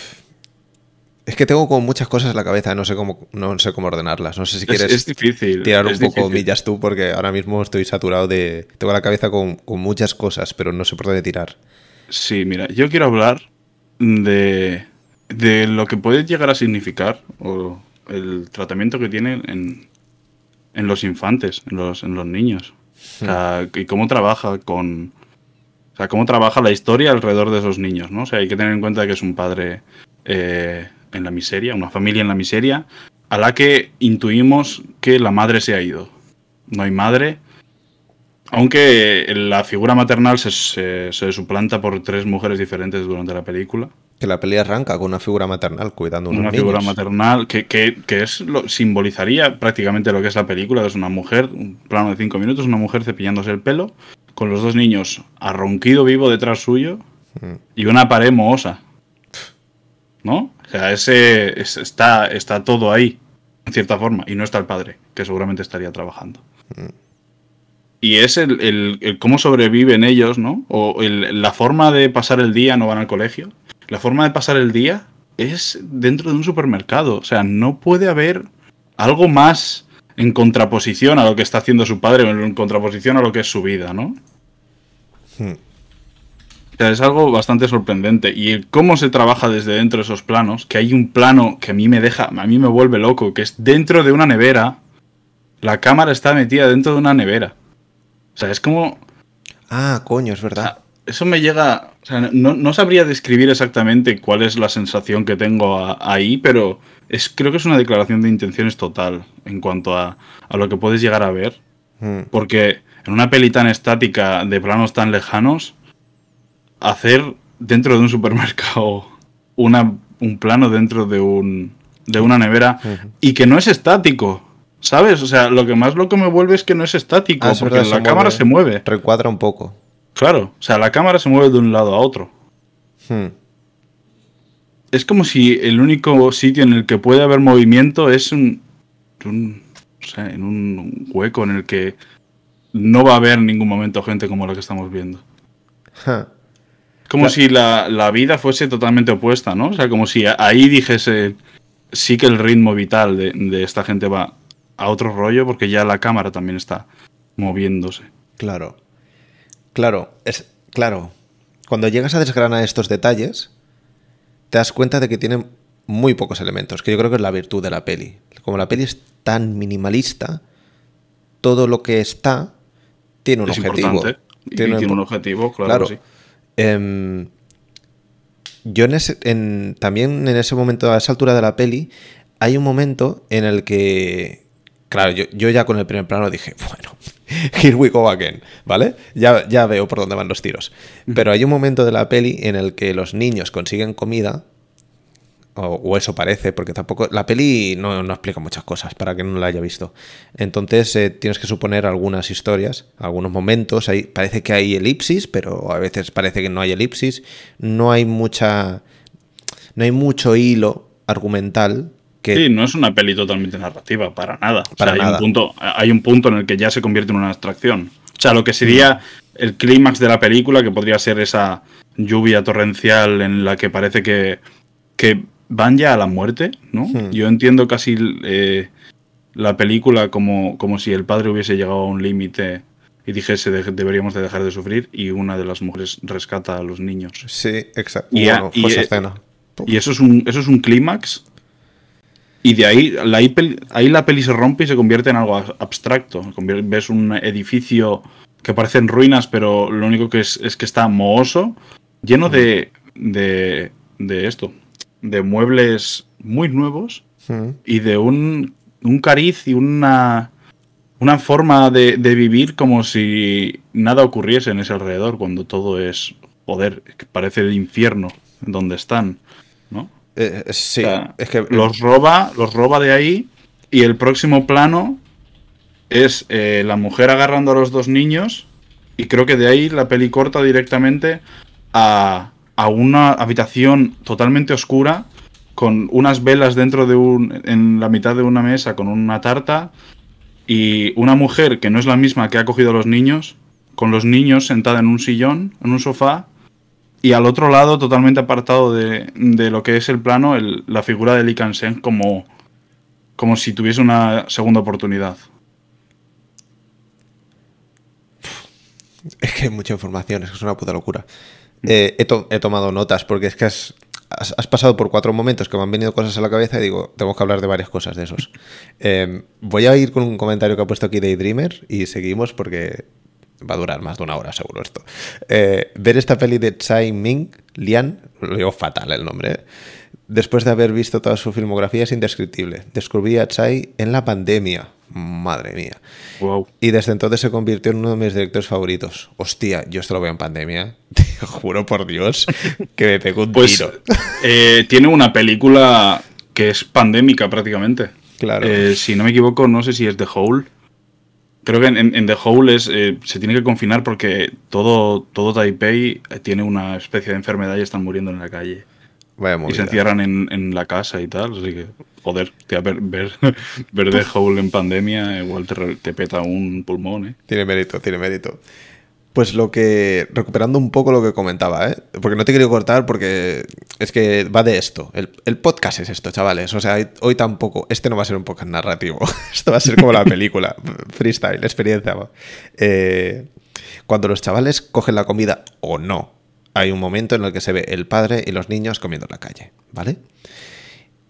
Es que tengo como muchas cosas en la cabeza, no sé cómo, no sé cómo ordenarlas. No sé si quieres es, difícil, tirar un poco millas tú, porque ahora mismo estoy saturado de. Tengo la cabeza con, muchas cosas, pero no sé por dónde tirar. Sí, mira, yo quiero hablar de, de lo que puede llegar a significar o el tratamiento que tienen en, en los infantes, en los, en los niños. O sea, hmm. y cómo trabaja con. O sea, cómo trabaja la historia alrededor de esos niños, ¿no? O sea, hay que tener en cuenta que es un padre. Eh, en la miseria, una familia en la miseria, a la que intuimos que la madre se ha ido. No hay madre, aunque la figura maternal se, suplanta por tres mujeres diferentes durante la película. Que la peli arranca con una figura maternal cuidando a unos Una figura maternal que, es lo, simbolizaría prácticamente lo que es la película. Es una mujer, un plano de cinco minutos, una mujer cepillándose el pelo, con los dos niños a ronquido vivo detrás suyo mm. y una pared mohosa. ¿No? O sea, ese está, está todo ahí, en cierta forma, y no está el padre, que seguramente estaría trabajando. Mm. Y es el, cómo sobreviven ellos, ¿no? O la forma de pasar el día, no van al colegio. La forma de pasar el día es dentro de un supermercado. O sea, no puede haber algo más en contraposición a lo que está haciendo su padre o en contraposición a lo que es su vida, ¿no? Hmm es algo bastante sorprendente. Y cómo se trabaja desde dentro de esos planos, que hay un plano que a mí me deja, a mí me vuelve loco, que es dentro de una nevera. La cámara está metida dentro de una nevera. O sea, es como... Ah, coño, es verdad. eso me llega... O sea, no, sabría describir exactamente cuál es la sensación que tengo ahí, pero es, creo que es una declaración de intenciones total en cuanto a, a lo que puedes llegar a ver. Hmm. Porque en una peli tan estática, de planos tan lejanos, hacer dentro de un supermercado una, un plano dentro de, un, de una nevera y que no es estático. ¿Sabes? O sea, lo que más loco me vuelve es que no es estático, ah, porque la cámara se mueve. Recuadra un poco. Claro, o sea, la cámara se mueve de un lado a otro. Hmm. Es como si el único sitio en el que puede haber movimiento es un, o sea, en un hueco en el que no va a haber en ningún momento gente como la que estamos viendo. Como si la, vida fuese totalmente opuesta, ¿no? O sea, como si ahí dijese, sí que el ritmo vital de, esta gente va a otro rollo porque ya la cámara también está moviéndose. Claro. Claro, es claro. Cuando llegas a desgranar estos detalles, te das cuenta de que tienen muy pocos elementos, que yo creo que es la virtud de la peli. Como la peli es tan minimalista, todo lo que está tiene un objetivo. Tiene, un objetivo, claro. Sí. Em, yo en también en ese momento, a esa altura de la peli, hay un momento en el que, claro, yo, ya con el primer plano dije, bueno, here we go again, ¿vale? Ya, ya veo por dónde van los tiros. Pero hay un momento de la peli en el que los niños consiguen comida, o, eso parece, porque tampoco la peli no, explica muchas cosas para quien no la haya visto. Entonces eh, tienes que suponer algunas historias, algunos momentos. Hay, parece que hay elipsis, pero a veces parece que no hay elipsis. No hay mucha, no hay mucho hilo argumental. Que... Sí, no es una peli totalmente narrativa, para nada. Para hay, Un punto, hay un punto en el que ya se convierte en una abstracción. O sea, lo que sería el clímax de la película, que podría ser esa lluvia torrencial en la que parece que, que van ya a la muerte, ¿no? Hmm. Yo entiendo casi eh, la película como, como si el padre hubiese llegado a un límite y dijese deberíamos de dejar de sufrir y una de las mujeres rescata a los niños. Sí, exacto. Y, bueno, y, eh, escena. y eso es un, eso es un clímax y de ahí la, ahí la peli se rompe y se convierte en algo abstracto. Ves un edificio que parece en ruinas, pero lo único que es, es que está mohoso, lleno de, de, de esto, de muebles muy nuevos hmm. y de un, un, cariz y una, una forma de, vivir como si nada ocurriese en ese alrededor, cuando todo es, joder, parece el infierno donde están, ¿no? Eh, eh, sí, es que... Los roba, los roba de ahí y el próximo plano es eh, la mujer agarrando a los dos niños y creo que de ahí la peli corta directamente a, a una habitación totalmente oscura con unas velas dentro de un en la mitad de una mesa con una tarta y una mujer que no es la misma que ha cogido a los niños con los niños sentada en un sillón, en un sofá y al otro lado totalmente apartado de, de lo que es el plano la figura de Lee Kansen como como si tuviese una segunda oportunidad. Es que hay mucha información, es que es una puta locura. Eh, he, tomado notas porque es que has, pasado por cuatro momentos que me han venido cosas a la cabeza y digo, tengo que hablar de varias cosas de esos. Em, voy a ir con un comentario que ha puesto aquí Daydreamer y seguimos porque va a durar más de una hora seguro esto. Eh, ver esta peli de Tsai Ming, Lian, lo digo fatal el nombre, eh, después de haber visto toda su filmografía es indescriptible. Descubrí a Tsai en la pandemia. Madre mía. Y desde entonces se convirtió en uno de mis directores favoritos. Hostia, yo esto lo veo en pandemia. Te juro por Dios que me pegó un pues, tiro. Eh, tiene una película que es pandémica prácticamente. Claro. Eh, si no me equivoco, no sé si es The Hole. Creo que en, The Hole es, eh, se tiene que confinar porque todo, todo Taipei tiene una especie de enfermedad y están muriendo en la calle y se encierran en, la casa y tal. Así que, joder, ver, ver, ver The Hole en pandemia igual te, peta un pulmón, ¿eh? Tiene mérito, tiene mérito. Pues lo que. Recuperando un poco lo que comentaba, ¿eh? Porque no te quiero cortar porque es que va de esto. El, podcast es esto, chavales. O sea, hoy tampoco. Este no va a ser un podcast narrativo. Esto va a ser como la película. Freestyle, experiencia. Eh, cuando los chavales cogen la comida o no hay un momento en el que se ve el padre y los niños comiendo en la calle, ¿vale?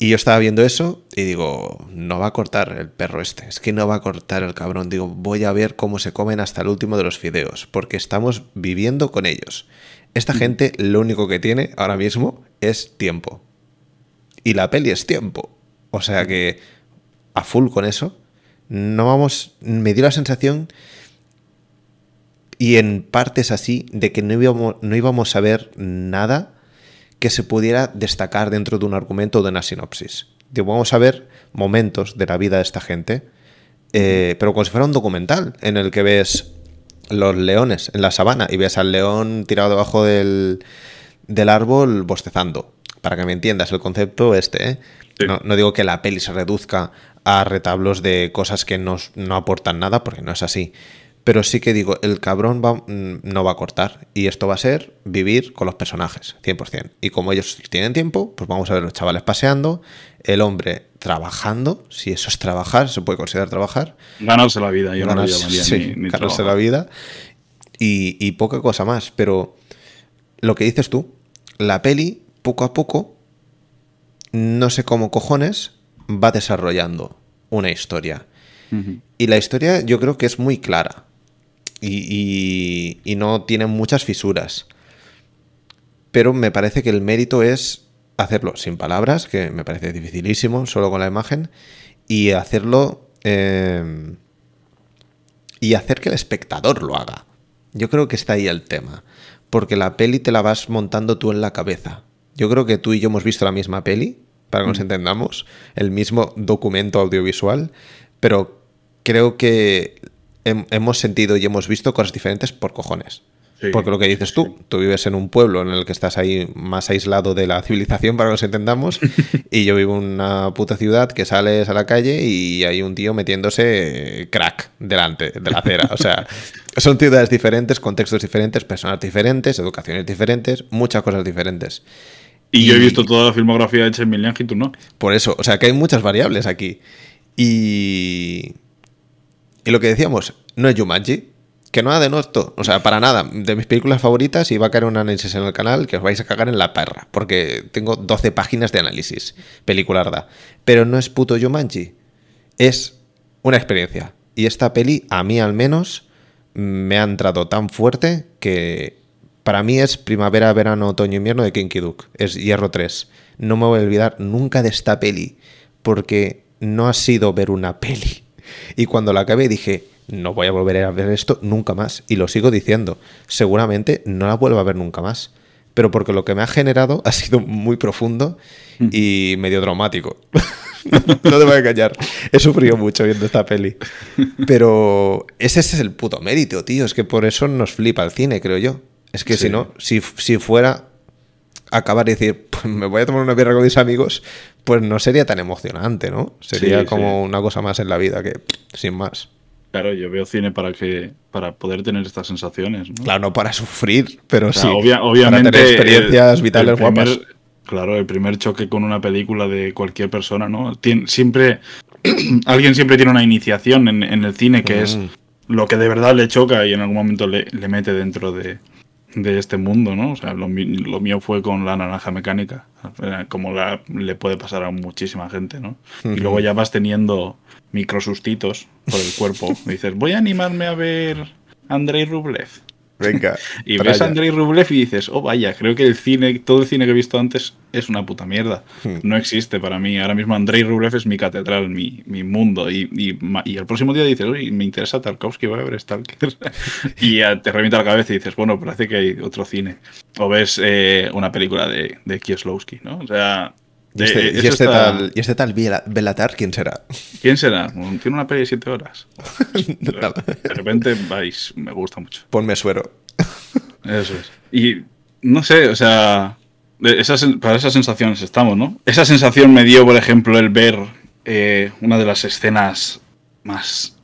Y yo estaba viendo eso y digo, no va a cortar el perro este, es que no va a cortar el cabrón. Digo, voy a ver cómo se comen hasta el último de los fideos, porque estamos viviendo con ellos. Esta gente lo único que tiene ahora mismo es tiempo. Y la peli es tiempo. O sea que a full con eso, no vamos, me dio la sensación y en partes así de que no íbamos, no íbamos a ver nada que se pudiera destacar dentro de un argumento o de una sinopsis. vamos a ver momentos de la vida de esta gente, eh, pero como si fuera un documental en el que ves los leones en la sabana y ves al león tirado debajo del, árbol bostezando. Para que me entiendas el concepto este, ¿eh? no, no, digo que la peli se reduzca a retablos de cosas que no aportan nada, porque no es así. Pero sí que digo, el cabrón mm, no va a cortar. Y esto va a ser vivir con los personajes, 100%. Y como ellos tienen tiempo, pues vamos a ver los chavales paseando, el hombre trabajando, si eso es trabajar, se puede considerar trabajar. Ganarse la vida, yo no lo sí, ganarse la vida. Y, y poca cosa más. Pero lo que dices tú, la peli, poco a poco, no sé cómo cojones, va desarrollando una historia. Y la historia yo creo que es muy clara y, no tiene muchas fisuras. Pero me parece que el mérito es hacerlo sin palabras, que me parece dificilísimo, solo con la imagen, y hacerlo... Eh, y hacer que el espectador lo haga. Yo creo que está ahí el tema. Porque la peli te la vas montando tú en la cabeza. Yo creo que tú y yo hemos visto la misma peli para que nos entendamos, el mismo documento audiovisual, pero creo que hem- hemos sentido y hemos visto cosas diferentes por cojones. Sí. Porque lo que dices tú, tú vives en un pueblo en el que estás ahí más aislado de la civilización, para que nos entendamos, y yo vivo en una puta ciudad que sales a la calle y hay un tío metiéndose crack delante de la acera. O sea, son ciudades diferentes, contextos diferentes, personas diferentes, educaciones diferentes, muchas cosas diferentes. Y, yo he Y- visto toda la filmografía hecha en Milian y tú no. Por eso, o sea que hay muchas variables aquí. Y. Y lo que decíamos, no es Jumanji. Que no de esto, o sea, para nada. De mis películas favoritas, y va a caer un análisis en el canal que os vais a cagar en la perra. Porque tengo 12 páginas de análisis. Pelicularda. Pero no es puto Jumanji. Es una experiencia. Y esta peli, a mí al menos, me ha entrado tan fuerte que para mí es primavera, verano, otoño, invierno de Kinky Duke. Es Hierro 3. No me voy a olvidar nunca de esta peli porque no ha sido ver una peli. Y cuando la acabé dije, no voy a volver a ver esto nunca más. Y lo sigo diciendo. Seguramente no la vuelvo a ver nunca más. Pero porque lo que me ha generado ha sido muy profundo y medio traumático. no te voy a engañar. He sufrido mucho viendo esta peli. Pero ese es el puto mérito, tío. Es que por eso nos flipa el cine, creo yo. Es que Sí. si no, si, si fuera acabar y decir, pues me voy a tomar una birra con mis amigos, pues no sería tan emocionante, ¿no? Sería Sí, como sí. una cosa más en la vida que sin más. Claro, yo veo cine para que para poder tener estas sensaciones. ¿no? Claro, no para sufrir, pero O sea, sí. obvia- para obviamente. tener experiencias el- vitales el primer- guapas. Claro, el primer choque con una película de cualquier persona, ¿no? Tien- siempre. alguien siempre tiene una iniciación en, en el cine que es Mm. lo que de verdad le choca y en algún momento le, le mete dentro de, de este mundo, ¿no? O sea, lo, lo mío fue con la naranja mecánica, Era como la- le puede pasar a muchísima gente, ¿no? Y luego ya vas teniendo microsustitos por el cuerpo. Dices, voy a animarme a ver Andrei Rublev. Venga. Y ves a. Andrei Rublev y dices, oh vaya, creo que el cine, todo el cine que he visto antes es una puta mierda. Hmm. No existe para mí. Ahora mismo Andrei Rublev es mi catedral, mi, mi mundo. Y, y, el próximo día dices, uy, me interesa Tarkovsky, voy a ver Stalker. y te revienta la cabeza y dices, bueno, parece que hay otro cine. O ves eh, una película de, de Kieslowski, ¿no? O sea... ¿Y este, eh, y este está- tal, ¿y este tal Bela- Belatar quién será? ¿Quién será? Tiene una peli de siete horas. Nada. De repente vais, me gusta mucho. Ponme suero. Eso es. Y no sé, o sea, esas, para esas sensaciones estamos, ¿no? Esa sensación me dio, por ejemplo, el ver eh, una de las escenas más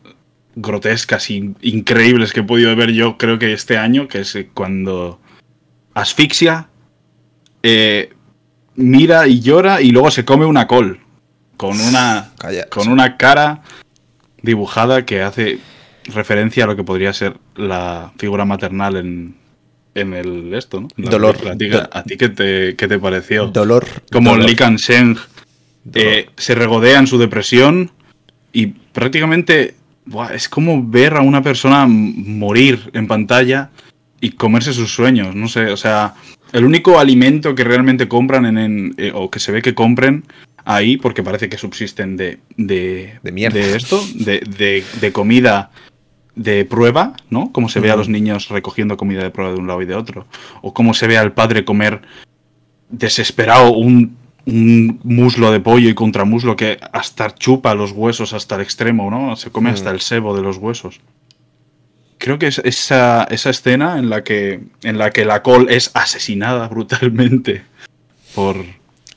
grotescas e increíbles que he podido ver yo, creo que este año, que es cuando asfixia, eh, mira y llora y luego se come una col con una, Calla. con una cara dibujada que hace referencia a lo que podría ser la figura maternal en, en el esto, ¿no? La Dolor. película. ¿A ti, qué, te, qué te pareció? Dolor. Como dolor. Lee eh, se regodea en su depresión y prácticamente buah, es como ver a una persona morir en pantalla y comerse sus sueños. No sé, o sea, el único alimento que realmente compran en, en- eh, o que se ve que compren ahí, porque parece que subsisten de, de, De mierda. esto, de, de- de comida de prueba, ¿no? Como se ve a los niños recogiendo comida de prueba de un lado y de otro. O cómo se ve al padre comer desesperado un, un muslo de pollo y contramuslo que hasta chupa los huesos hasta el extremo, ¿no? Se come hasta Mm. el sebo de los huesos. Creo que es esa, esa escena en la que en la que la col es asesinada brutalmente por,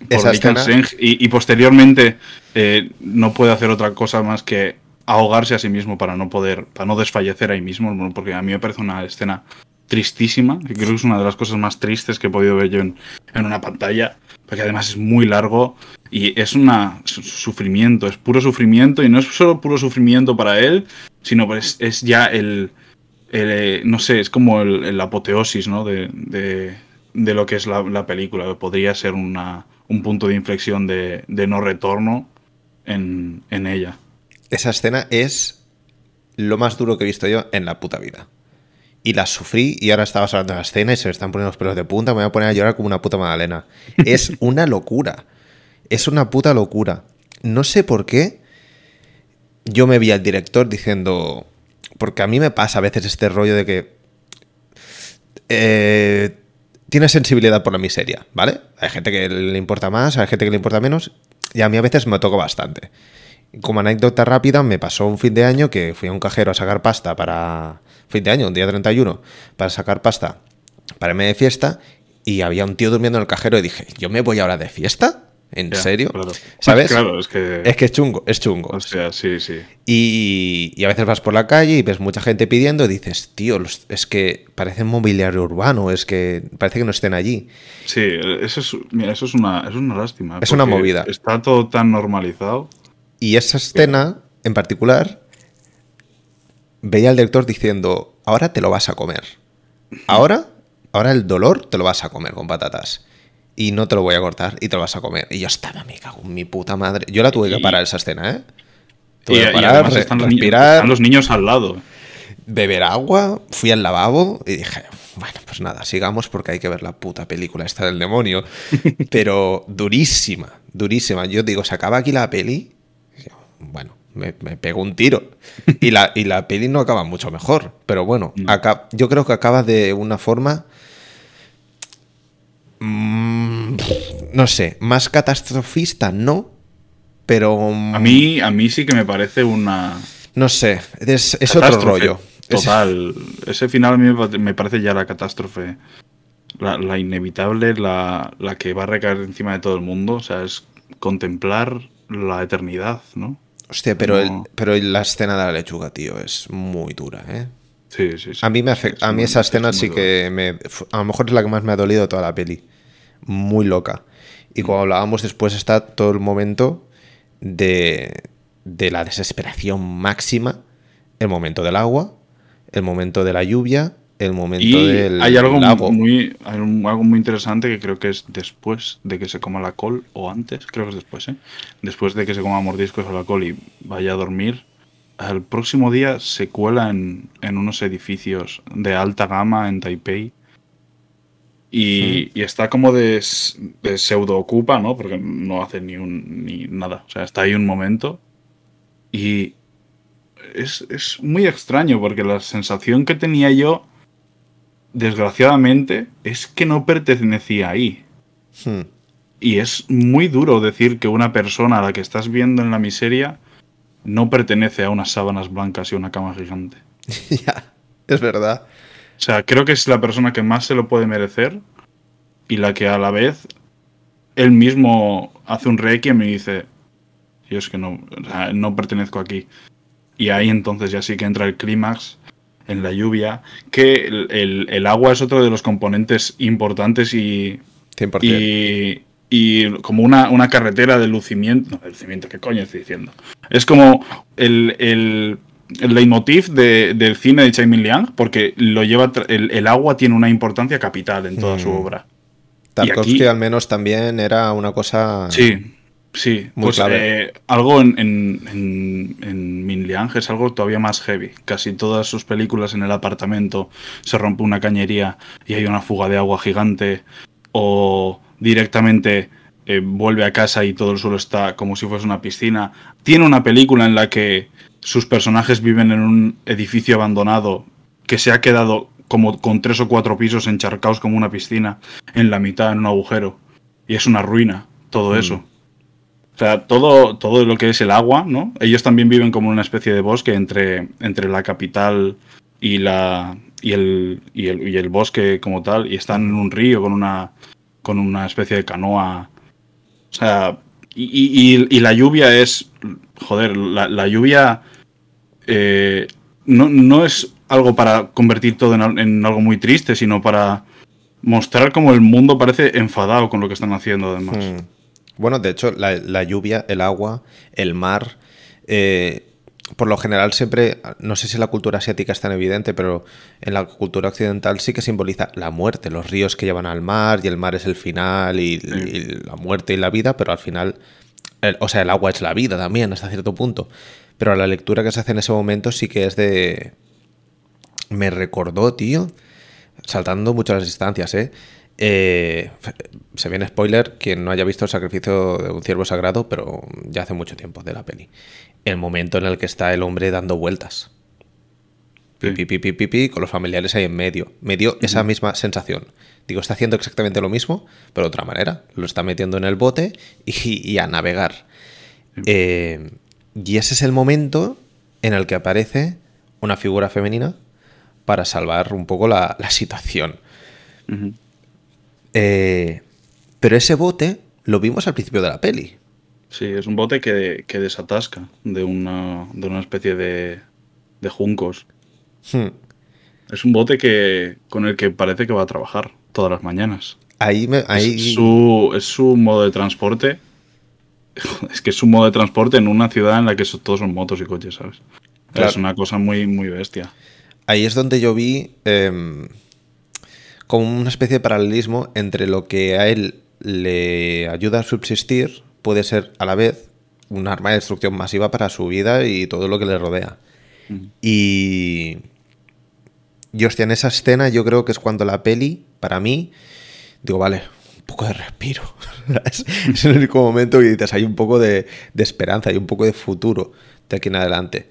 por Kang-seng y, y posteriormente eh, no puede hacer otra cosa más que ahogarse a sí mismo para no poder, para no desfallecer ahí mismo, porque a mí me parece una escena tristísima, que creo que es una de las cosas más tristes que he podido ver yo en, en una pantalla, porque además es muy largo y es un sufrimiento, es puro sufrimiento y no es solo puro sufrimiento para él, sino pues es ya el, eh, no sé, es como el, el apoteosis ¿no? de, de, de lo que es la, la película, podría ser una, un punto de inflexión de, de no retorno en, en ella. Esa escena es lo más duro que he visto yo en la puta vida. Y la sufrí y ahora estabas hablando de la escena y se me están poniendo los pelos de punta. Me voy a poner a llorar como una puta magdalena. Es una locura. Es una puta locura. No sé por qué yo me vi al director diciendo... Porque a mí me pasa a veces este rollo de que... eh, tiene sensibilidad por la miseria, ¿vale? Hay gente que le importa más, hay gente que le importa menos, y a mí a veces me toca bastante. Como anécdota rápida, me pasó un fin de año que fui a un cajero a sacar pasta para. Fin de año, un día 31, para sacar pasta para irme de fiesta, y había un tío durmiendo en el cajero y dije, ¿yo me voy ahora de fiesta? ¿En serio? claro. ¿Sabes? Claro, es que. Es que es chungo, es chungo. O sea, sí, sí. Y, y a veces vas por la calle y ves mucha gente pidiendo y dices, tío, los- es que parece mobiliario urbano, es que parece que no estén allí. Sí, eso es, mira, eso es una, eso es una lástima. Es una movida. Está todo tan normalizado. Y esa escena en particular, veía al director diciendo, ahora te lo vas a comer. Ahora, ahora el dolor te lo vas a comer con patatas. Y no te lo voy a cortar y te lo vas a comer. Y yo estaba, me cago en mi puta madre. Yo la tuve que parar esa escena, ¿eh? Y, Tuve que parar, re- están los, niños, están los niños al lado. beber agua, fui al lavabo y dije, bueno, pues nada, sigamos porque hay que ver la puta película esta del demonio. Pero durísima, durísima. Yo digo, se acaba aquí la peli. Yo, Bueno, me, me pego un tiro. Y la, y la peli no acaba mucho mejor. Pero bueno, No. aca- yo creo que acaba de una forma... mm, no sé, más catastrofista, no. Pero... A mí, a mí sí que me parece una. No sé, es, es otro rollo. Es- Total. Ese final a mí me pa- me parece ya la catástrofe. La, la inevitable, la, la que va a recaer encima de todo el mundo. O sea, es contemplar la eternidad, ¿no? Hostia, pero, No. el, pero la escena de la lechuga, tío, es muy dura, ¿eh? Sí, sí, sí. A mí me afecta, a mí esa es escena sí que me, a lo mejor es la que más me ha dolido toda la peli. Muy loca. Y como hablábamos después está todo el momento de, de la desesperación máxima, el momento del agua, el momento de la lluvia, el momento Y del hay algo lago. muy, hay un- algo muy interesante que creo que es después de que se coma la col, o antes, creo que es después, ¿eh? Después de que se coma mordiscos o la col y vaya a dormir, al próximo día se cuela en, en unos edificios de alta gama en Taipei. Y, y está como de, de pseudo ocupa, ¿no? Porque no hace ni un ni nada. O sea, está ahí un momento. Y es, es muy extraño porque la sensación que tenía yo desgraciadamente, es que no pertenecía ahí. Hmm. Y es muy duro decir que una persona a la que estás viendo en la miseria no pertenece a unas sábanas blancas y una cama gigante. ya, es verdad. O sea, creo que es la persona que más se lo puede merecer y la que a la vez él mismo hace un requiem y dice, yo es que no, no pertenezco aquí. Y ahí entonces ya sí que entra el clímax en la lluvia, que el, el- el agua es otro de los componentes importantes y, 100%. y, y como una, una carretera de lucimiento. No, de lucimiento, ¿qué coño estoy diciendo? Es como el, el, el leitmotiv de- del cine de Chaimin Liang, porque lo lleva el, el agua tiene una importancia capital en toda su Mm. obra. Tarkovsky aquí- al menos también era una cosa... Sí, sí. Muy pues clave. eh, algo en, en, en, en Min Liang es algo todavía más heavy. Casi todas sus películas en el apartamento se rompe una cañería y hay una fuga de agua gigante. O directamente eh, vuelve a casa y todo el suelo está como si fuese una piscina. Tiene una película en la que sus personajes viven en un edificio abandonado que se ha quedado como con tres o cuatro pisos encharcados como una piscina en la mitad, en un agujero. Y es una ruina, todo Mm. eso. O sea, todo, todo lo que es el agua, ¿no? Ellos también viven como una especie de bosque entre, entre la capital y la. Y el, y, el, y el bosque como tal. Y están en un río con una. con una especie de canoa. O sea. Y, y- y- y la lluvia es. Joder, la, la lluvia. eh, no, no es algo para convertir todo en, al- en algo muy triste, sino para mostrar cómo el mundo parece enfadado con lo que están haciendo, además. Mm. Bueno, de hecho, la, la lluvia, el agua, el mar, eh, por lo general siempre, no sé si en la cultura asiática es tan evidente, pero en la cultura occidental sí que simboliza la muerte, los ríos que llevan al mar y el mar es el final y, y la muerte y la vida, pero al final, el- o sea, el agua es la vida también hasta cierto punto. Pero la lectura que se hace en ese momento sí que es de... Me recordó, tío, saltando mucho las distancias, ¿eh? Eh, se viene spoiler, quien no haya visto el sacrificio de un ciervo sagrado, pero ya hace mucho tiempo de la peli. El momento en el que está el hombre dando vueltas. Sí. Pi, pi, pi, pi, pi, con los familiares ahí en medio. Me dio esa misma sensación. Digo, está haciendo exactamente lo mismo, pero de otra manera. Lo está metiendo en el bote y, a navegar. Eh, y ese es el momento en el que aparece una figura femenina para salvar un poco la, situación. Eh, pero ese bote lo vimos al principio de la peli. Sí, es un bote que, desatasca de una, de una especie de, de juncos. Hmm. Es un bote que con el que parece que va a trabajar todas las mañanas. Ahí, Es, su, es su modo de transporte. Es que es su modo de transporte en una ciudad en la que todos son motos y coches, ¿sabes? Es una cosa muy, muy bestia. Ahí es donde yo vi em, como una especie de paralelismo entre lo que a él le ayuda a subsistir, puede ser a la vez un arma de destrucción masiva para su vida y todo lo que le rodea. Y. Y hostia, en esa escena yo creo que es cuando la peli, para mí, digo, vale, un poco de respiro. es, el único momento que dices, hay un poco de, esperanza, hay un poco de futuro de aquí en adelante.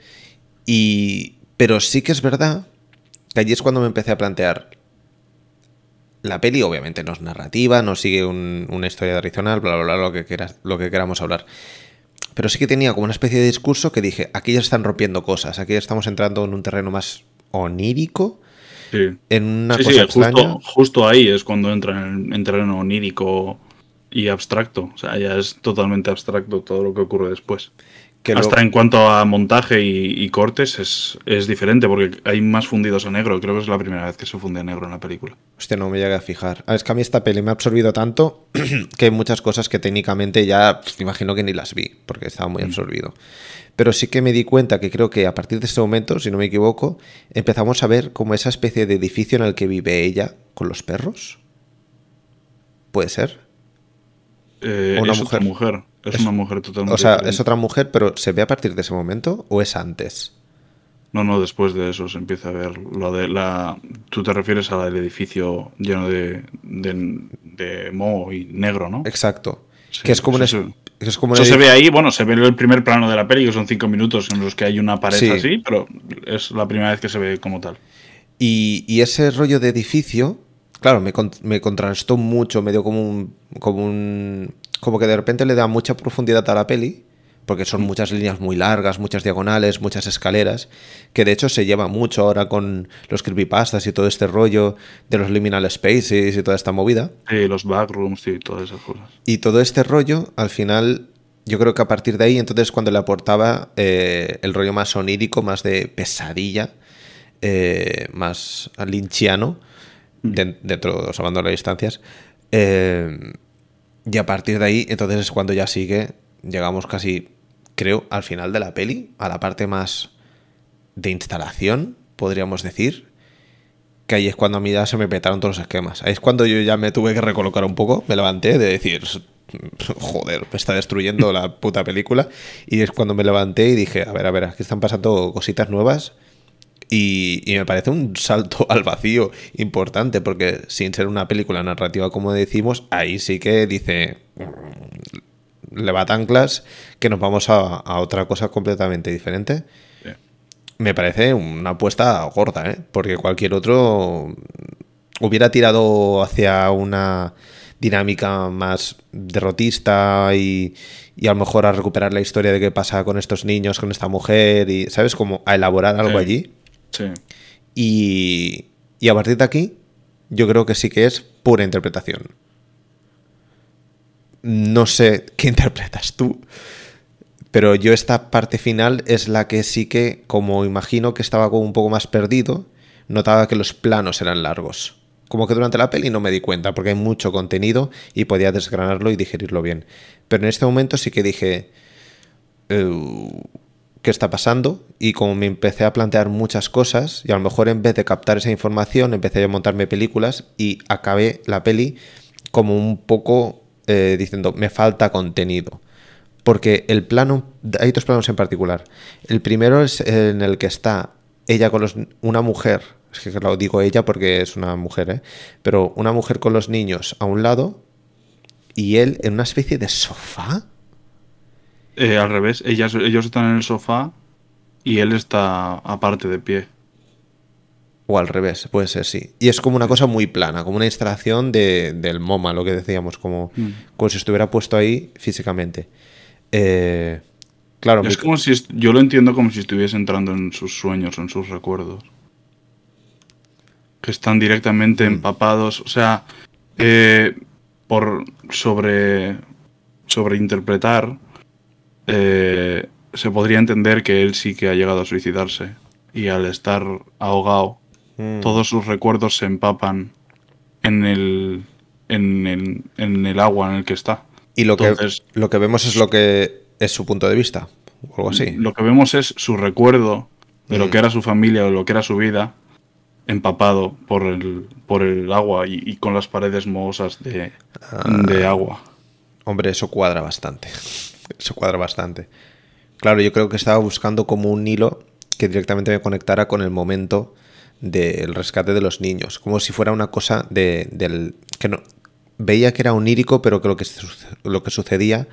Y. Pero sí que es verdad que allí es cuando me empecé a plantear. La peli, obviamente, no es narrativa, no sigue una historia tradicional, bla, bla, bla, lo que, quieras, lo que queramos hablar pero sí que tenía como una especie de discurso que dije, aquí ya están rompiendo cosas, aquí ya estamos entrando en un terreno más onírico. Sí. En una cosa Justo, justo, ahí es cuando entra en, terreno onírico y abstracto. O sea, ya es totalmente abstracto todo lo que ocurre después. Hasta en cuanto a montaje y, cortes es, es, diferente porque hay más fundidos a negro. Creo que es la primera vez que se funde a negro en la película. Hostia, no me llega a fijar. Ah, es que a mí esta peli me ha absorbido tanto que hay muchas cosas que técnicamente ya pues, imagino que ni las vi porque estaba muy mm. absorbido. Pero sí que me di cuenta que creo que a partir de este momento, si no me equivoco, empezamos a ver como esa especie de edificio en el que vive ella con los perros. ¿Puede ser? Eh, una mujer. mujer. Es, una mujer totalmente. O sea, es otra mujer, pero ¿se ve a partir de ese momento o es antes? No, no, después de eso se empieza a ver lo de la. Tú te refieres al edificio lleno de, de, moho y negro, ¿no? Exacto. que es como eso, se ve ahí, bueno, se ve el primer plano de la peli, que son cinco minutos en los que hay una pared así, pero es la primera vez que se ve como tal. Y, y ese rollo de edificio, claro, me, me contrastó mucho, me dio como un, como un como que de repente le da mucha profundidad a la peli, porque son muchas líneas muy largas, muchas diagonales, muchas escaleras, que de hecho se lleva mucho ahora con los creepypastas y todo este rollo de los liminal spaces y toda esta movida. Sí, los backrooms y todas esas cosas. Y todo este rollo, al final, yo creo que a partir de ahí, entonces cuando le aportaba eh, el rollo más onírico, más de pesadilla, eh, más linchiano, mm. dentro, de hablando de las distancias, eh, y a partir de ahí, entonces es cuando ya sigue, llegamos casi, creo, al final de la peli, a la parte más de instalación, podríamos decir. Que ahí es cuando a mí ya se me petaron todos los esquemas. Ahí es cuando yo ya me tuve que recolocar un poco, me levanté de decir, joder, me está destruyendo la puta película. Y es cuando me levanté y dije, a ver, a ver, aquí están pasando cositas nuevas y, me parece un salto al vacío importante, porque sin ser una película narrativa, como decimos, ahí sí que dice. Mm, le va tan anclas que nos vamos a, otra cosa completamente diferente. Me parece una apuesta gorda, ¿eh? porque cualquier otro hubiera tirado hacia una dinámica más derrotista y, y, a lo mejor a recuperar la historia de qué pasa con estos niños, con esta mujer, y, ¿sabes? Como a elaborar algo allí. Y, y a partir de aquí, yo creo que sí que es pura interpretación. No sé qué interpretas tú, pero yo esta parte final es la que sí que, como imagino que estaba como un poco más perdido, notaba que los planos eran largos. Como que durante la peli no me di cuenta, porque hay mucho contenido y podía desgranarlo y digerirlo bien. Pero en este momento sí que dije... qué está pasando y como me empecé a plantear muchas cosas y a lo mejor en vez de captar esa información empecé a montarme películas y acabé la peli como un poco eh, diciendo me falta contenido porque el plano hay dos planos en particular. El primero es en el que está ella con los una mujer es que lo digo ella porque es una mujer ¿eh? pero una mujer con los niños a un lado y él en una especie de sofá eh, al revés, ellos están en el sofá y él está aparte de pie. O al revés, puede ser, sí. Y es como una cosa muy plana, como una instalación de, del MoMA, lo que decíamos, como, Mm. como si estuviera puesto ahí físicamente. Eh, claro, Es mi- como si yo lo entiendo como si estuviese entrando en sus sueños, en sus recuerdos. Que están directamente Mm. empapados. O sea, eh, por sobre. sobreinterpretar. Eh, se podría entender que él sí que ha llegado a suicidarse. Y al estar ahogado, Mm. todos sus recuerdos se empapan en el. en el, en el agua en el que está. y lo, entonces- que, lo que vemos es lo que es su punto de vista, o algo así. Lo que vemos es su recuerdo de Mm. lo que era su familia o lo que era su vida, empapado por el, por el agua y, y con las paredes mohosas de, Ah. de agua. Hombre, eso cuadra bastante. Eso cuadra bastante. Claro, yo creo que estaba buscando como un hilo que directamente me conectara con el momento del rescate de los niños. Como si fuera una cosa de, del. que no. Veía que era onírico, pero que lo que, lo que sucedía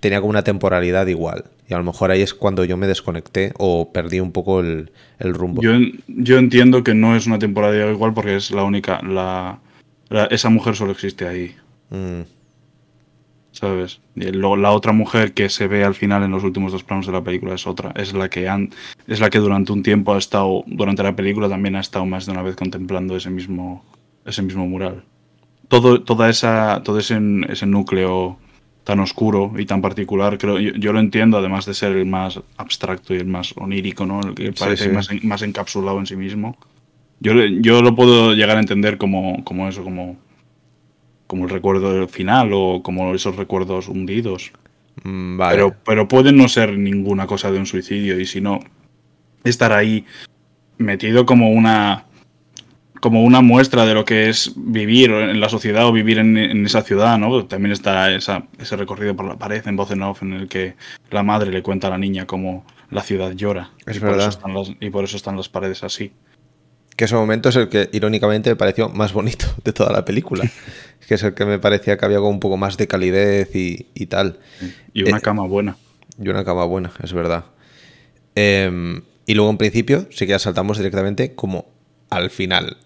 tenía como una temporalidad igual. Y a lo mejor ahí es cuando yo me desconecté o perdí un poco el, el rumbo. Yo, yo entiendo que no es una temporada igual porque es la única. La, la- esa mujer solo existe ahí, Mm, ¿sabes? La otra mujer que se ve al final en los últimos dos planos de la película es otra. Es la que han, es la que durante un tiempo ha estado. Durante la película también ha estado más de una vez contemplando ese mismo, ese mismo mural. todo, toda esa, todo ese, ese núcleo tan oscuro y tan particular, creo, yo, yo, lo entiendo, además de ser el más abstracto y el más onírico, ¿no? El que parece sí. Más, más, encapsulado en sí mismo. Yo, yo lo puedo llegar a entender como, como eso, como, como el recuerdo final o como esos recuerdos hundidos. Mm, Vale. Pero, pero puede no ser ninguna cosa de un suicidio y si no, estar ahí metido como una como una muestra de lo que es vivir en la sociedad o vivir en, en esa ciudad, ¿no? También está esa, ese recorrido por la pared en voz en off en el que la madre le cuenta a la niña cómo la ciudad llora. Es y verdad. Por eso están las, y por eso están las paredes así. Que ese momento es el que irónicamente me pareció más bonito de toda la película. que es el que me parecía que había como un poco más de calidez y, y tal. Y una Eh, cama buena. Y una cama buena, es verdad. Eh, y luego en principio sí que ya saltamos directamente como al final.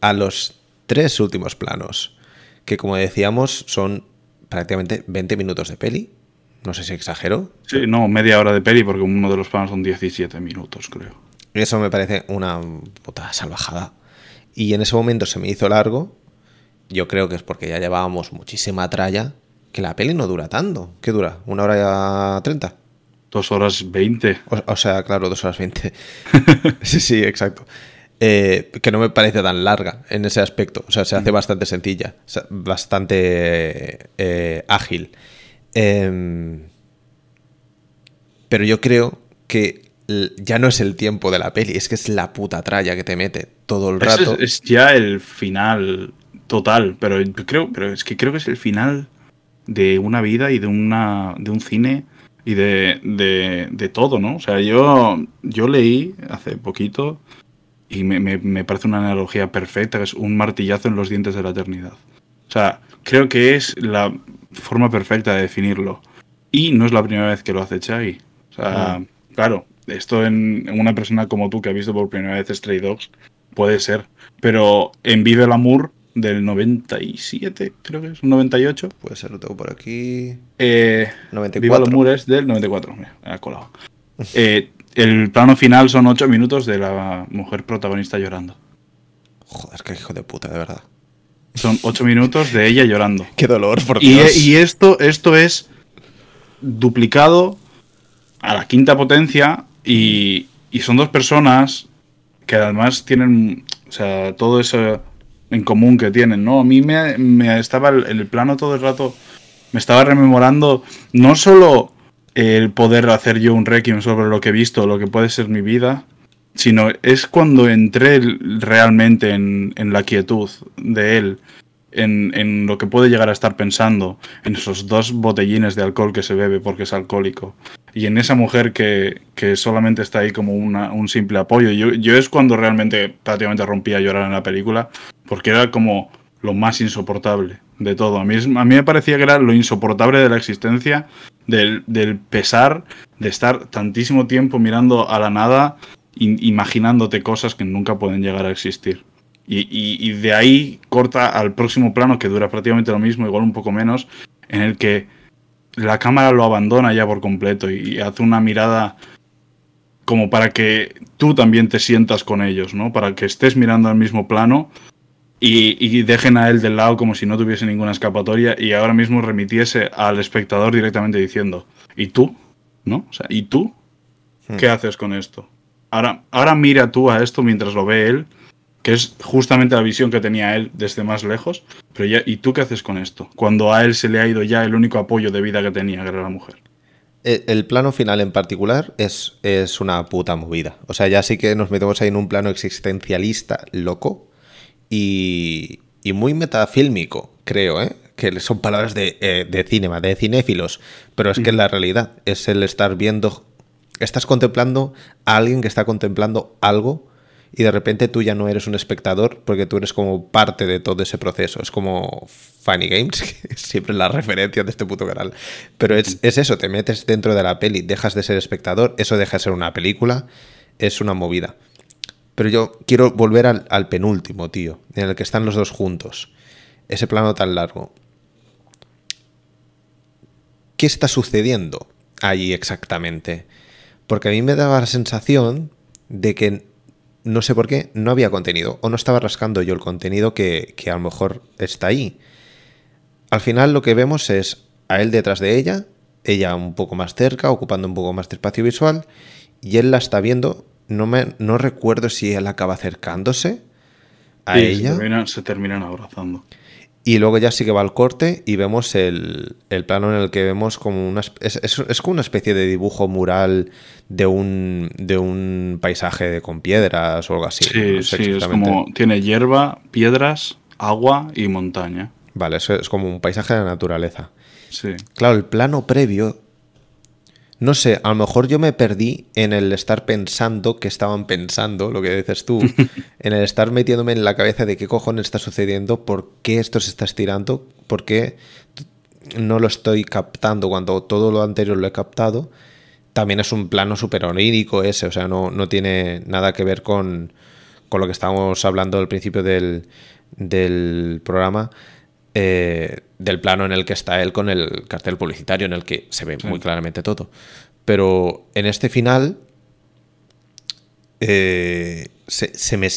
A los tres últimos planos. Que como decíamos son prácticamente 20 minutos de peli. No sé si exagero. Sí, no, media hora de peli porque uno de los planos son 17 minutos, creo. Eso me parece una puta salvajada. Y en ese momento se me hizo largo. Yo creo que es porque ya llevábamos muchísima tralla. Que la peli no dura tanto. ¿Qué dura? ¿Una hora y treinta? Dos horas 20. O, o, sea, claro, dos horas veinte. sí, sí, exacto. Eh, que no me parece tan larga en ese aspecto. O sea, se hace bastante sencilla. Bastante eh, ágil. Eh, pero yo creo que ya no es el tiempo de la peli, es que es la puta tralla que te mete todo el rato. Es, es, ya el final total, pero creo, pero es que creo que es el final de una vida y de una de un cine y de, de, de todo, ¿no? O sea, yo, yo leí hace poquito y me, me, me, parece una analogía perfecta, que es un martillazo en los dientes de la eternidad. O sea, creo que es la forma perfecta de definirlo. Y no es la primera vez que lo hace Chai. O sea, claro, esto en, en, una persona como tú que ha visto por primera vez Stray Dogs puede ser. Pero en Vive el Amor del 97, creo que es, un 98. Puede ser, lo tengo por aquí. Eh, 94. Vive el Amor es del 94, me ha colado. eh, el plano final son 8 minutos de la mujer protagonista llorando. Joder, qué hijo de puta, de verdad. Son 8 minutos de ella llorando. Qué dolor, por y, Dios. y esto, esto es duplicado a la quinta potencia y, son dos personas que además tienen, o sea, todo eso en común que tienen, ¿no? A mí me, me estaba el, el, plano todo el rato, me estaba rememorando no solo el poder hacer yo un requiem sobre lo que he visto, lo que puede ser mi vida, sino es cuando entré realmente en, en la quietud de él, en, en, lo que puede llegar a estar pensando, en esos dos botellines de alcohol que se bebe porque es alcohólico, y en esa mujer que, que solamente está ahí como una, un simple apoyo. Yo, yo es cuando realmente prácticamente rompí a llorar en la película, porque era como lo más insoportable de todo. A mí, a mí me parecía que era lo insoportable de la existencia, del, del pesar de estar tantísimo tiempo mirando a la nada imaginándote cosas que nunca pueden llegar a existir. Y, de ahí corta al próximo plano que dura prácticamente lo mismo, igual un poco menos, en el que la cámara lo abandona ya por completo y, hace una mirada como para que tú también te sientas con ellos, ¿no? Para que estés mirando al mismo plano y, y, dejen a él del lado como si no tuviese ninguna escapatoria y ahora mismo remitiese al espectador directamente diciendo, ¿y tú? ¿No? O sea, ¿y tú? Hmm. ¿Qué haces con esto? Ahora, ahora mira tú a esto mientras lo ve él, que es justamente la visión que tenía él desde más lejos. Pero ya, ¿y tú qué haces con esto? Cuando a él se le ha ido ya el único apoyo de vida que tenía, que era la mujer. El, plano final en particular es, es una puta movida. O sea, ya sí que nos metemos ahí en un plano existencialista loco y, y muy metafílmico, creo, ¿eh? que son palabras de, eh, de cinema, de cinéfilos, pero es que la realidad es el estar viendo estás contemplando a alguien que está contemplando algo y de repente tú ya no eres un espectador porque tú eres como parte de todo ese proceso. Es como Funny Games, que es siempre la referencia de este puto canal. Pero es, eso, te metes dentro de la peli, dejas de ser espectador, eso deja de ser una película, es una movida. Pero yo quiero volver al, al penúltimo, tío, en el que están los dos juntos. Ese plano tan largo. ¿Qué está sucediendo allí exactamente? Porque a mí me daba la sensación de que, no sé por qué, no había contenido. O no estaba rascando yo el contenido que, a lo mejor está ahí. Al final lo que vemos es a él detrás de ella, ella un poco más cerca, ocupando un poco más de espacio visual, y él la está viendo. No, me, no recuerdo si él acaba acercándose a ella. Se terminan abrazando. Y luego ya sí que va al corte y vemos el, plano en el que vemos como una... Es, es, como una especie de dibujo mural de un, de un paisaje con piedras o algo así. Sí, sí, es como... Tiene hierba, piedras, agua y montaña. Vale, eso es como un paisaje de la naturaleza. Sí. Claro, el plano previo no sé, a lo mejor yo me perdí en el estar pensando que estaban pensando, lo que dices tú, en el estar metiéndome en la cabeza de qué cojones está sucediendo, por qué esto se está estirando, por qué no lo estoy captando cuando todo lo anterior lo he captado. También es un plano súper onírico ese, o sea, no, no tiene nada que ver con, con lo que estábamos hablando al principio del, del programa eh, del plano en el que está él con el cartel publicitario, en el que se ve muy claramente todo. Pero en este final eh, se, me,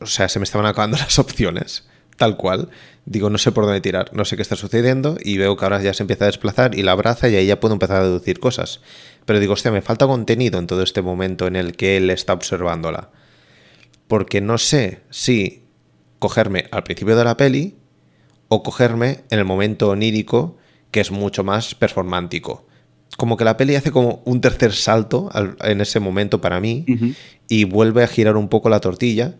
o sea, se me estaban acabando las opciones, tal cual. Digo, no sé por dónde tirar, no sé qué está sucediendo y veo que ahora ya se empieza a desplazar y la abraza y ahí ya puedo empezar a deducir cosas. Pero digo, hostia, me falta contenido en todo este momento en el que él está observándola. Porque no sé si cogerme al principio de la peli o cogerme en el momento onírico que es mucho más performántico. Como que la peli hace como un tercer salto en ese momento para mí y vuelve a girar un poco la tortilla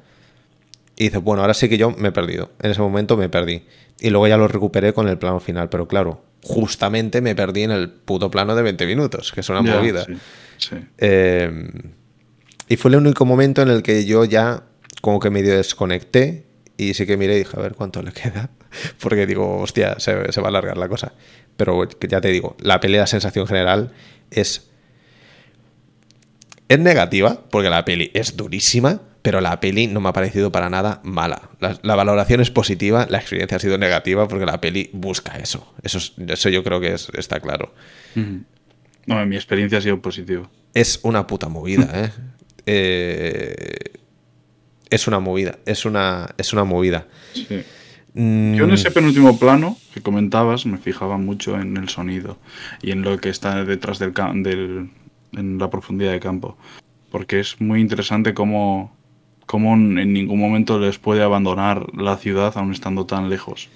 y dice, bueno, ahora sí que yo me he perdido. En ese momento me perdí. Y luego ya lo recuperé con el plano final, pero claro, justamente me perdí en el puto plano de 20 minutos, que es una movida. Em, y fue el único momento en el que yo ya como que medio desconecté y sí que miré y dije, a ver cuánto le queda. porque digo, hostia, se, va a alargar la cosa. Pero ya te digo, la pelea, la sensación general es. Es negativa, porque la peli es durísima, pero la peli no me ha parecido para nada mala. La, valoración es positiva, la experiencia ha sido negativa porque la peli busca eso. Eso, eso yo creo que está claro. No, mi experiencia ha sido positiva. Es una puta movida, ¿eh? eh es una movida, es una, es una movida. Sí. Mm. Yo en ese penúltimo plano que comentabas me fijaba mucho en el sonido y en lo que está detrás del, del en la profundidad de campo. Porque es muy interesante cómo, cómo en ningún momento les puede abandonar la ciudad aún estando tan lejos.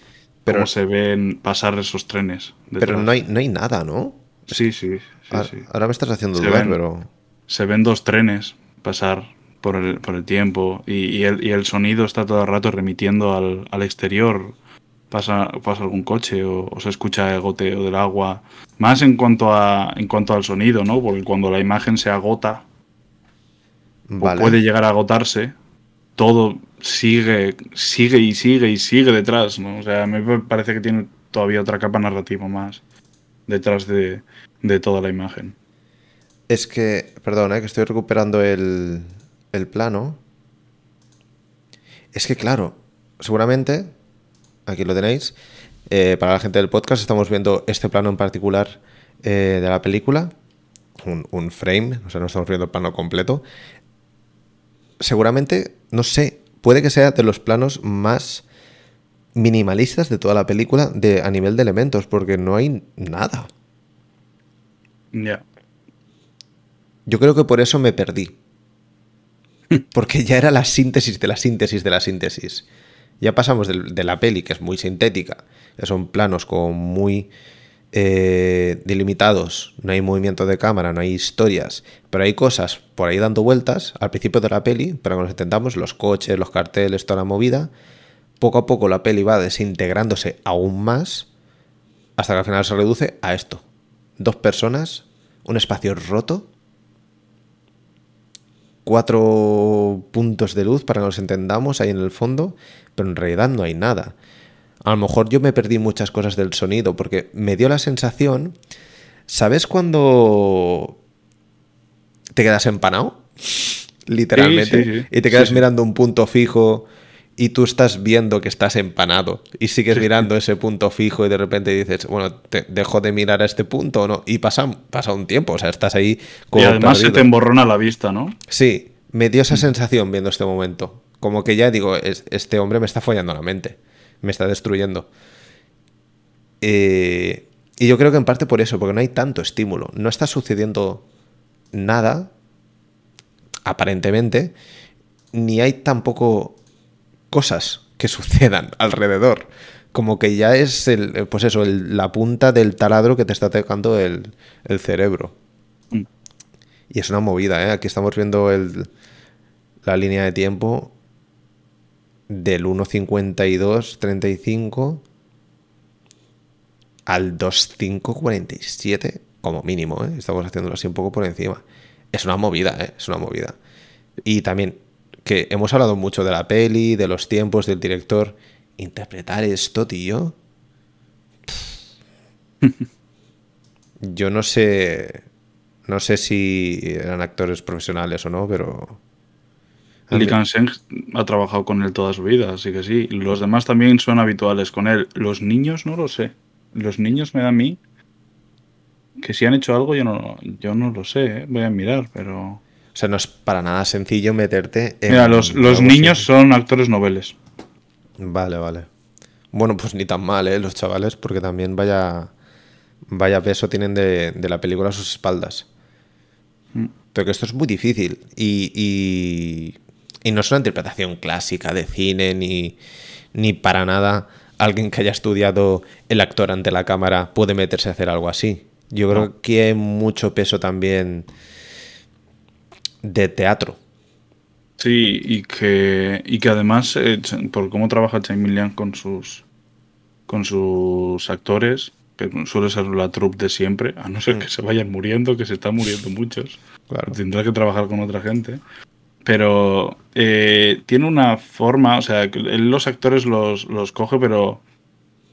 Pero cómo se ven pasar esos trenes. Pero no hay, no hay nada, ¿no? Sí, sí. ahora, me estás haciendo dudar, pero. Se ven dos trenes pasar por el, por el tiempo y, el, y, el, sonido está todo el rato remitiendo al, al exterior. Pasa, pasa algún coche o, se escucha el goteo del agua. Más en cuanto, a, en cuanto al sonido, ¿no? Porque cuando la imagen se agota o puede llegar a agotarse, todo sigue, sigue y sigue y sigue detrás, ¿no? O sea, me parece que tiene todavía otra capa narrativa más detrás de, de toda la imagen. Es que, perdón, ¿eh? que estoy recuperando el, el plano. Es que claro, seguramente, aquí lo tenéis, eh, para la gente del podcast estamos viendo este plano en particular eh, de la película, un, un frame, o sea, no estamos viendo el plano completo. Seguramente, no sé, puede que sea de los planos más minimalistas de toda la película de, a nivel de elementos, porque no hay nada. Ya. Yo creo que por eso me perdí. Porque ya era la síntesis de la síntesis de la síntesis. Ya pasamos de, la peli, que es muy sintética, que son planos como muy eh, delimitados, no hay movimiento de cámara, no hay historias, pero hay cosas por ahí dando vueltas al principio de la peli, para que nos entendamos, los coches, los carteles, toda la movida. Poco a poco la peli va desintegrándose aún más hasta que al final se reduce a esto. Dos personas, un espacio roto, cuatro puntos de luz para que nos entendamos ahí en el fondo, pero en realidad no hay nada. A lo mejor yo me perdí muchas cosas del sonido porque me dio la sensación, ¿sabes cuando te quedas empanado? Literalmente. Sí, sí, sí. Y te quedas mirando un punto fijo y tú estás viendo que estás empanado y sigues Sí. mirando ese punto fijo y de repente dices, bueno, te dejo de mirar a este punto o no. Y pasa, pasa un tiempo, o sea, estás ahí como y además se te emborrona la vista, ¿no? Sí, me dio esa sensación viendo este momento. Como que ya digo, es- este hombre me está follando la mente. Me está destruyendo. Eh, y yo creo que en parte por eso, porque no hay tanto estímulo. No está sucediendo nada, aparentemente, ni hay tampoco cosas que sucedan alrededor. Como que ya es el, pues eso, el- la punta del taladro que te está tocando el, el cerebro. Mm. Y es una movida, ¿eh? Aquí estamos viendo el, la línea de tiempo del 1.52.35 al 2.5.47 como mínimo, ¿eh? Estamos haciéndolo así un poco por encima. Es una movida, ¿eh? Es una movida. Y también que hemos hablado mucho de la peli, de los tiempos, del director. Interpretar esto, tío. Yo no sé. No sé si eran actores profesionales o no, pero. Lee Kang-seng ha trabajado con él toda su vida, así que sí. Los demás también son habituales con él. Los niños no lo sé. Los niños me da a mí que si han hecho algo yo no, yo no lo sé. ¿eh? Voy a mirar, pero... O sea, no es para nada sencillo meterte en. Mira, los, los niños así. son actores noveles. Vale, vale. Bueno, pues ni tan mal, ¿eh? Los chavales, porque también vaya. Vaya peso tienen de, de la película a sus espaldas. Mm. Pero que esto es muy difícil. Y, y, y no es una interpretación clásica de cine, ni, ni para nada alguien que haya estudiado el actor ante la cámara puede meterse a hacer algo así. Yo creo que hay mucho peso también de teatro. Sí, y que, y que además, eh, por cómo trabaja Chain con sus, con sus actores, que suele ser la troupe de siempre, a no ser que se vayan muriendo, que se están muriendo muchos. Claro. Tendrá que trabajar con otra gente. Pero eh, tiene una forma, o sea, él los actores los, los coge, pero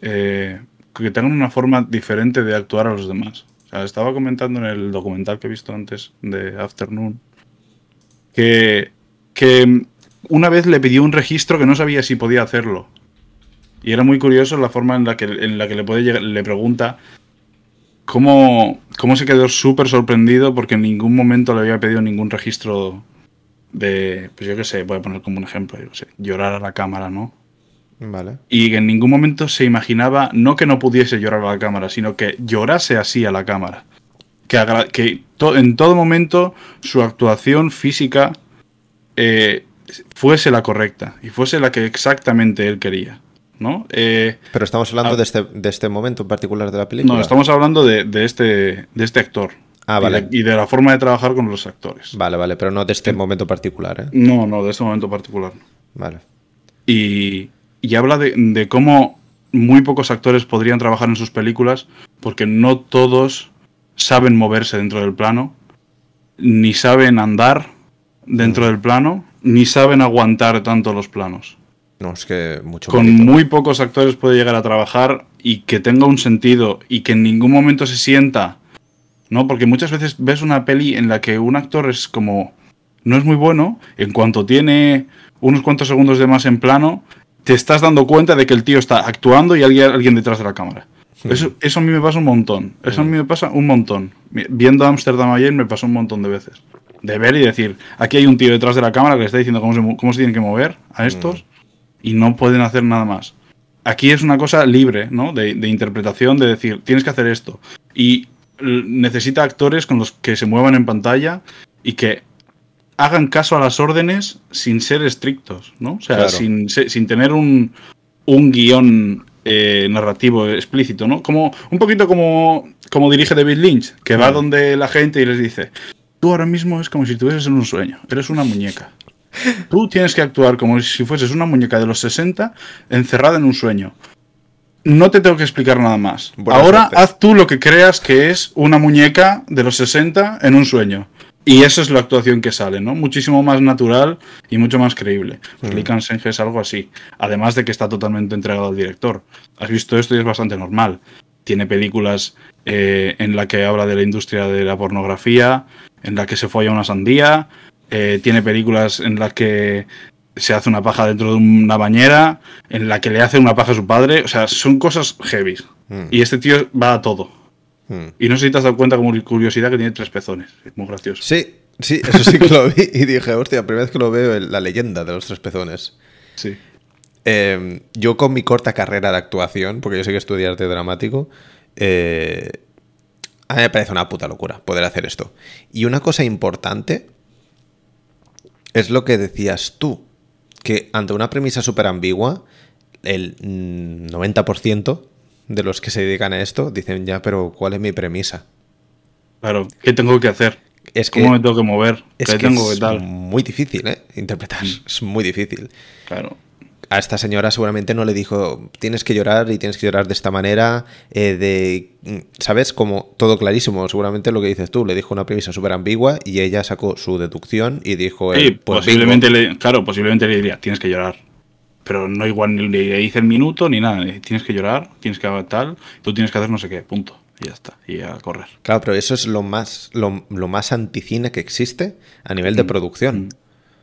eh, que tengan una forma diferente de actuar a los demás. O sea, estaba comentando en el documental que he visto antes de Afternoon que, que una vez le pidió un registro que no sabía si podía hacerlo. Y era muy curioso la forma en la que, en la que le, puede llegar- le pregunta cómo, cómo se quedó súper sorprendido porque en ningún momento le había pedido ningún registro de, pues yo qué sé, voy a poner como un ejemplo, yo qué sé, llorar a la cámara, ¿no? Vale. Y que en ningún momento se imaginaba, no que no pudiese llorar a la cámara, sino que llorase así a la cámara. Que, que to- en todo momento su actuación física eh, fuese la correcta y fuese la que exactamente él quería. ¿no? Eh, Pero estamos hablando de, este, de este momento en particular de la película. no, estamos hablando de, de este, de este actor. Ah, Y vale. de- Y de, la forma de trabajar con los actores. Vale, vale, pero no de este momento particular, ¿eh? No, no, de este momento particular. Vale. Y, y habla de, de cómo muy pocos actores podrían trabajar en sus películas porque no todos saben moverse dentro del plano, ni saben andar dentro del plano, ni saben aguantar tanto los planos. No, es que mucho Con muy pocos actores puede llegar a trabajar y que tenga un sentido y que en ningún momento se sienta, ¿no? Porque muchas veces ves una peli en la que un actor es como no es muy bueno. En cuanto tiene unos cuantos segundos de más en plano, te estás dando cuenta de que el tío está actuando y hay alguien detrás de la cámara. Eso, eso a mí me pasa un montón. Eso a mí me pasa un montón. Viendo Amsterdam ayer me pasó un montón de veces. De ver y decir, aquí hay un tío detrás de la cámara que le está diciendo cómo se, cómo se tienen que mover a estos y no pueden hacer nada más. Aquí es una cosa libre, ¿no? De, de interpretación, de decir, tienes que hacer esto. Y necesita actores con los que se muevan en pantalla y que hagan caso a las órdenes sin ser estrictos, ¿no? O sea, Claro. sin, sin tener un, un guion eh, narrativo explícito, ¿no? Como, un poquito como, como dirige David Lynch, que va Mm. donde la gente y les dice, tú ahora mismo es como si estuvieses en un sueño, eres una muñeca. Tú tienes que actuar como si fueses una muñeca de los 60 encerrada en un sueño. No te tengo que explicar nada más. Buena Ahora suerte. haz tú lo que creas que es una muñeca de los 60 en un sueño. Y esa es la actuación que sale, ¿no? Muchísimo más natural y mucho más creíble. Pues. Lee Kang-seng es algo así. Además de que está totalmente entregado al director. Has visto esto y es bastante normal. Tiene películas eh, en la que habla de la industria de la pornografía, en la que se folla una sandía. eh, tiene películas en las que se hace una paja dentro de una bañera, en la que le hace una paja a su padre. O sea, son cosas heavy. Mm. Y este tío va a todo. Mm. Y no sé si te has dado cuenta como curiosidad que tiene tres pezones. Es muy gracioso. Sí, sí, eso sí que lo vi y dije, hostia, primera vez que lo veo en la leyenda de los tres pezones. Sí. Eh, yo con mi corta carrera de actuación, porque yo sé que estudié arte dramático, eh, a mí me parece una puta locura poder hacer esto. Y una cosa importante es lo que decías tú, que ante una premisa súper ambigua, el mm, 90% de los que se dedican a esto dicen, ya, pero ¿cuál es mi premisa? Claro. ¿Qué tengo que hacer? Es que, ¿Cómo me tengo que mover? es, ¿Qué que tengo que es tal? muy difícil, ¿eh? Interpretar. Mm. Es muy difícil. Claro. a esta señora seguramente no le dijo tienes que llorar y tienes que llorar de esta manera, eh, de, ¿sabes? Como todo clarísimo, seguramente lo que dices tú, le dijo una premisa súper ambigua y ella sacó su deducción y dijo, Sí, eh, pues posiblemente le, claro, posiblemente le diría, tienes que llorar. Pero no igual ni le dice el minuto ni nada. Tienes que llorar, tienes que tal, tú tienes que hacer no sé qué, punto. Y ya está. Y a correr. Claro, pero eso es lo más, lo, lo más anticine que existe a nivel de Mm, producción.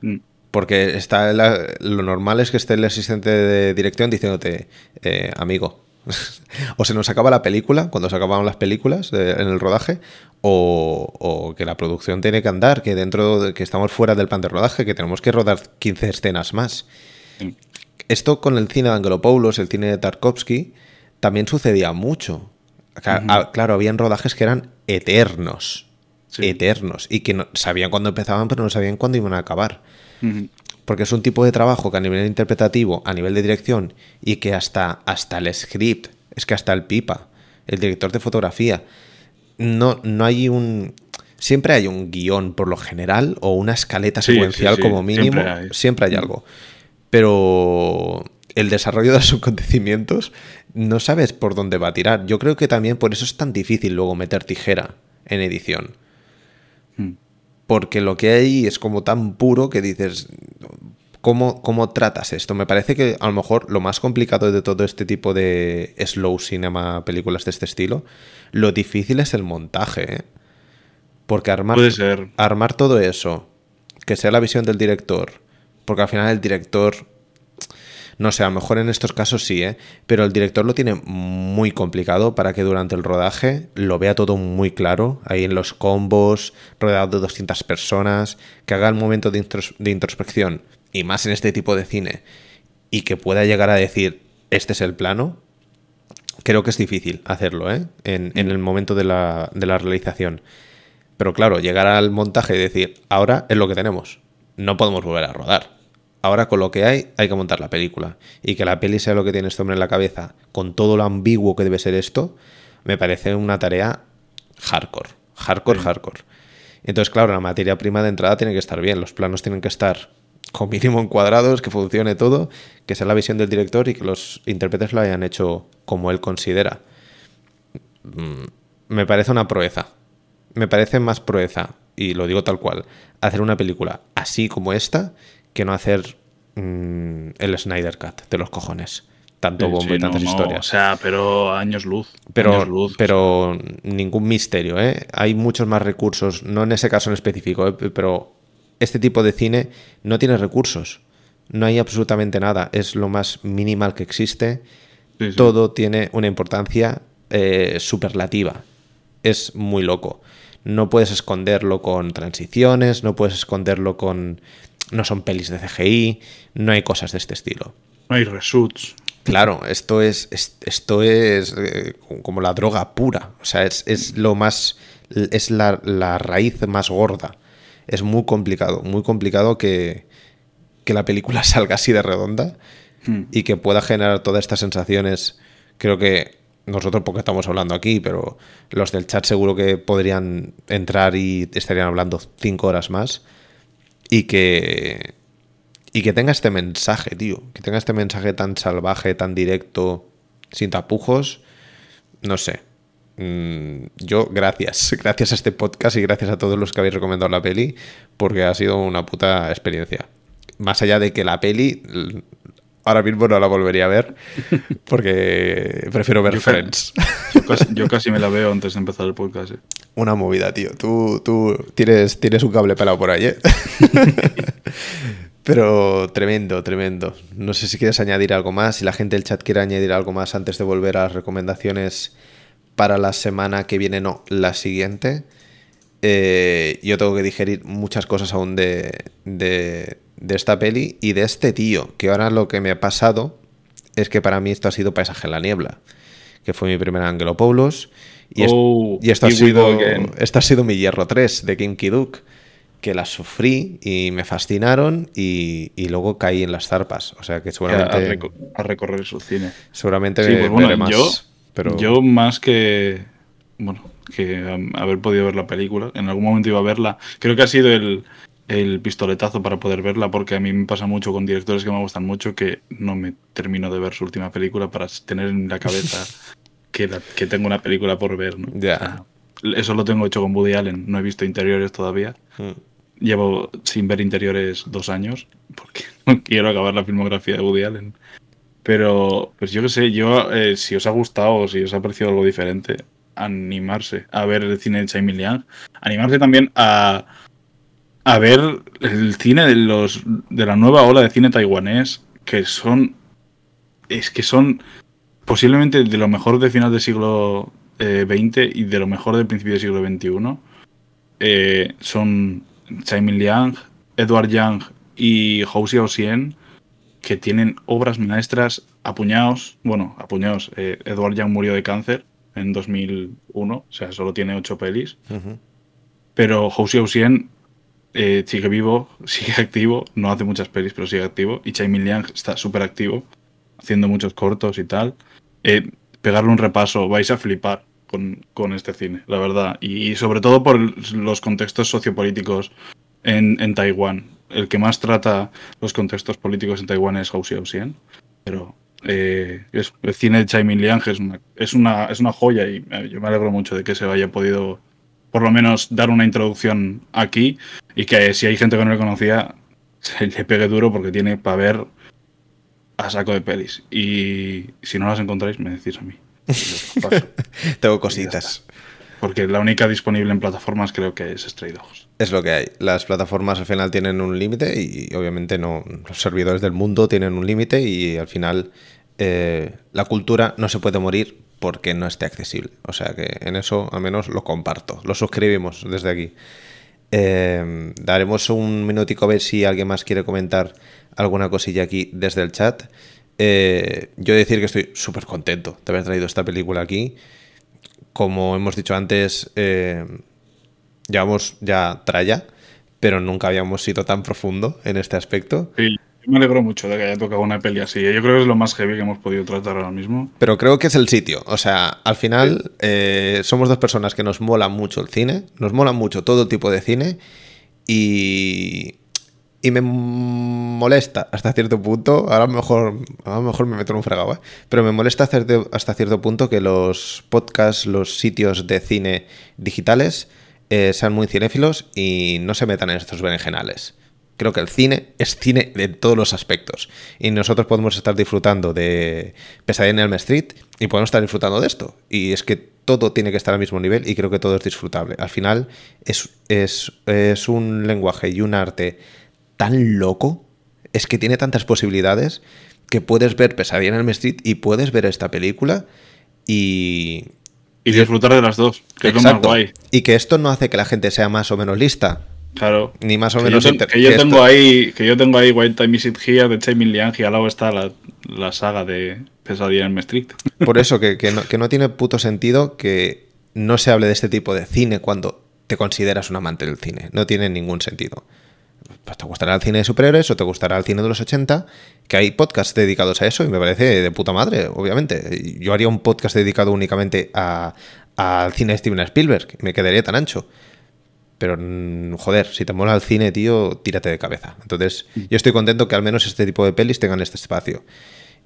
Mm. Porque está la- lo normal es que esté el asistente de dirección diciéndote, eh, amigo, o se nos acaba la película, cuando se acababan las películas de- en el rodaje, o, o que la producción tiene que andar, que dentro de que estamos fuera del plan de rodaje, que tenemos que rodar 15 escenas más. Sí. Esto con el cine de Angelopoulos, el cine de Tarkovsky, también sucedía mucho. Ca- Ujú. ah, Claro, habían rodajes que eran eternos. Sí. Eternos. Y que no, sabían cuándo empezaban, pero no sabían cuándo iban a acabar. Porque es un tipo de trabajo que a nivel interpretativo, a nivel de dirección, y que hasta, hasta el script, es que hasta el pipa, el director de fotografía, no, no hay un... Siempre hay un guion por lo general o una escaleta Sí, secuencial sí, sí, como mínimo. siempre hay. Siempre hay algo. Pero el desarrollo de los acontecimientos no sabes por dónde va a tirar. Yo creo que también por eso es tan difícil luego meter tijera en edición. Mm. Porque lo que hay es como tan puro que dices, ¿cómo, ¿cómo tratas esto? Me parece que a lo mejor lo más complicado de todo este tipo de slow cinema, películas de este estilo, lo difícil es el montaje. ¿eh? Porque armar, Puede ser. armar todo eso, que sea la visión del director, porque al final el director, no sé, a lo mejor en estos casos sí, ¿eh? pero el director lo tiene muy complicado para que durante el rodaje lo vea todo muy claro, ahí en los combos, rodeado de 200 personas, que haga el momento de, intros- de introspección, y más en este tipo de cine, y que pueda llegar a decir, este es el plano, creo que es difícil hacerlo, ¿eh? En, en el momento de la, de la realización. Pero claro, llegar al montaje y decir, ahora es lo que tenemos, no podemos volver a rodar. Ahora con lo que hay, hay que montar la película. Y que la peli sea lo que tiene este hombre en la cabeza, con todo lo ambiguo que debe ser esto, me parece una tarea hardcore. Hardcore, Sí. hardcore. Entonces, claro, la materia prima de entrada tiene que estar bien, los planos tienen que estar con mínimo encuadrados, que funcione todo, que sea la visión del director y que los intérpretes lo hayan hecho como él considera. Mm, Me parece una proeza. Me parece más proeza, y lo digo tal cual, hacer una película así como esta que no hacer mm, el Snyder Cut de los cojones. Tanto Sí, bombo sí, y tantas no, no, historias. O sea, pero años luz. Pero, años luz. pero ningún misterio, ¿eh? Hay muchos más recursos, no en ese caso en específico, ¿eh? pero este tipo de cine no tiene recursos. No hay absolutamente nada. Es lo más minimal que existe. Sí. Todo tiene una importancia eh, superlativa. Es muy loco. No puedes esconderlo con transiciones, no puedes esconderlo con... No son pelis de CGI, no hay cosas de este estilo. No hay reshoots. Claro, esto es, es- esto es eh, como la droga pura. O sea, es, es lo más. Es la, la raíz más gorda. Es muy complicado, muy complicado que, que la película salga así de redonda Hmm. y que pueda generar todas estas sensaciones. Creo que nosotros, porque estamos hablando aquí, pero los del chat seguro que podrían entrar y estarían hablando cinco horas más. Y que, y que tenga este mensaje, tío. Que tenga este mensaje tan salvaje, tan directo, sin tapujos. No sé. Mm, yo, gracias. Gracias a este podcast y gracias a todos los que habéis recomendado la peli, porque ha sido una puta experiencia. Más allá de que la peli, ahora mismo no la volvería a ver, porque prefiero ver Yo Friends. Yo casi, yo casi me la veo antes de empezar el podcast. eh. Una movida, tío. Tú, tú tienes, tienes un cable pelado por ahí, ¿eh? Pero tremendo, tremendo. No sé si quieres añadir algo más, si la gente del chat quiere añadir algo más antes de volver a las recomendaciones para la semana que viene, no, la siguiente. Eh, yo tengo que digerir muchas cosas aún de, de, de esta peli y de este tío, que ahora lo que me ha pasado es que para mí esto ha sido Paisaje en la Niebla, que fue mi primer Angelopoulos. Y, es- Oh, y esto, ha sido, esto ha sido mi hierro 3 de Kim Ki-duk, que las sufrí y me fascinaron y, y luego caí en las zarpas. O sea que seguramente, a reco- a recorrer su cine. seguramente Sí, pues bueno, más. yo, pero yo más que bueno que haber podido ver la película, en algún momento iba a verla. Creo que ha sido el, el pistoletazo para poder verla, porque a mí me pasa mucho con directores que me gustan mucho que no me termino de ver su última película para tener en la cabeza que, la- que tengo una película por ver. ¿no? Ya. O sea, eso lo tengo hecho con Woody Allen. No he visto interiores todavía. Mm. Llevo sin ver interiores dos años porque no quiero acabar la filmografía de Woody Allen. Pero, pues yo qué sé, yo, eh, si os ha gustado o si os ha parecido algo diferente, animarse a ver el cine de Chaiming Liang. Animarse también a, a ver el cine de, los, de la nueva ola de cine taiwanés, que son. Es que son posiblemente de lo mejor de final del siglo eh, XX y de lo mejor del principio del siglo XXI. Eh, son Tsai Min Liang, Edward Yang y Hou Xiaoxian, que tienen obras maestras apuñados. Bueno, apuñados. eh, Edward Yang murió de cáncer en 2001, o sea, solo tiene ocho pelis. Ujú. Pero Hou Xiaoxian eh, sigue vivo, sigue activo, no hace muchas pelis, pero sigue activo. Y Chai Min Liang está súper activo, haciendo muchos cortos y tal. Eh, pegarle un repaso, vais a flipar con, con este cine, la verdad. Y, sobre todo por los contextos sociopolíticos en, en Taiwán. El que más trata los contextos políticos en Taiwán es Hou Xiaoxian. Pero eh, es- el cine de Chai Min Liang es una, es, una, es una joya y eh, yo me alegro mucho de que se haya podido por lo menos dar una introducción aquí y que si hay gente que no le conocía se le pegue duro porque tiene para ver a saco de pelis y si no las encontráis me decís a mí Tengo cositas. porque la única disponible en plataformas creo que es Stray Dogs Es lo que hay. Las plataformas al final tienen un límite y obviamente no. Los servidores del mundo tienen un límite y al final eh, la cultura no se puede morir porque no esté accesible. O sea que en eso al menos lo comparto. Lo suscribimos desde aquí. Eh, daremos un minutico a ver si alguien más quiere comentar alguna cosilla aquí desde el chat. Eh, yo decir que estoy súper contento de haber traído esta película aquí. Como hemos dicho antes, eh, llevamos ya tralla, pero nunca habíamos sido tan profundo en este aspecto. Sí, me alegro mucho de que haya tocado una peli así yo creo que es lo más heavy que hemos podido tratar ahora mismo Pero creo que es el sitio. O sea, al final eh, somos dos personas que nos mola mucho el cine, nos mola mucho todo tipo de cine y, y me molesta hasta cierto punto, ahora a lo mejor, a lo mejor me meto en un fregado, ¿eh? pero me molesta hasta cierto- hasta cierto punto que los podcasts, los sitios de cine digitales eh, sean muy cinéfilos y no se metan en estos berenjenales. Creo que el cine es cine de todos los aspectos. Y nosotros podemos estar disfrutando de Pesadilla en Elm Street y podemos estar disfrutando de esto. Y es que todo tiene que estar al mismo nivel y creo que todo es disfrutable. Al final es, es, es un lenguaje y un arte tan loco, es que tiene tantas posibilidades que puedes ver Pesadilla en el Street y puedes ver esta película y... Y disfrutar de las dos, que es lo más Exacto. guay. Y que esto no hace que la gente sea más o menos lista, Claro. ni más o Que menos... yo, ten- que yo esto- tengo ahí, que yo tengo ahí White Time Is It Here de Chamin Liang y al lado está la, la saga de Pesadilla en Street. Por eso, que, que no, que no tiene puto sentido que no se hable de este tipo de cine cuando te consideras un amante del cine. No tiene ningún sentido. Pues te gustará el cine de superhéroes o te gustará el cine de los 80, que hay podcasts dedicados a eso y me parece de puta madre, obviamente. Yo haría un podcast dedicado únicamente a- al cine de Steven Spielberg, me quedaría tan ancho. Pero, mm, joder, si te mola el cine, tío, tírate de cabeza. Entonces, yo estoy contento que al menos este tipo de pelis tengan este espacio.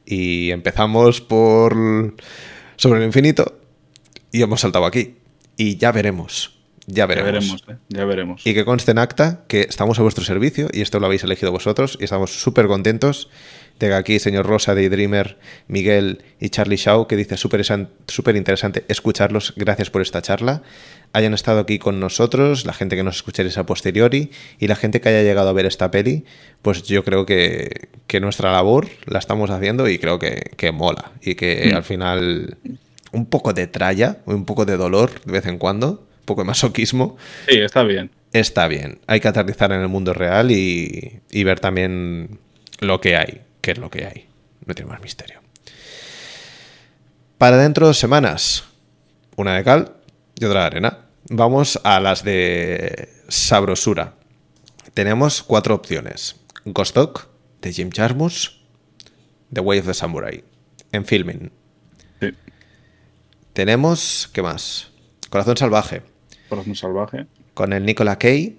Y empezamos por sobre el infinito y hemos saltado aquí. Y ya veremos. Ya Ya veremos. veremos, ¿eh? ya veremos. Y que conste en acta que estamos a vuestro servicio y esto lo habéis elegido vosotros y estamos súper contentos que aquí señor Rosa, Daydreamer, Miguel y Charlie Shaw, que dice súper esan- súper interesante escucharlos, gracias por esta charla, hayan estado aquí con nosotros, la gente que nos escuchéis a posteriori y la gente que haya llegado a ver esta peli, pues yo creo que, que nuestra labor la estamos haciendo y creo que, que mola y que Mm. al final un poco de tralla, un poco de dolor de vez en cuando, un poco de masoquismo, Sí, está bien. está bien. Hay que aterrizar en el mundo real y, y ver también lo que hay, qué es lo que hay. No tiene más misterio. Para dentro de dos semanas, una de cal y otra de arena. Vamos a las de sabrosura. Tenemos cuatro opciones. Ghost Dog, de Jim Jarmus, The Way of the Samurai, en filming. Sí. Tenemos, ¿qué más? Corazón Salvaje, Corazón salvaje. con el Nicolas Cage.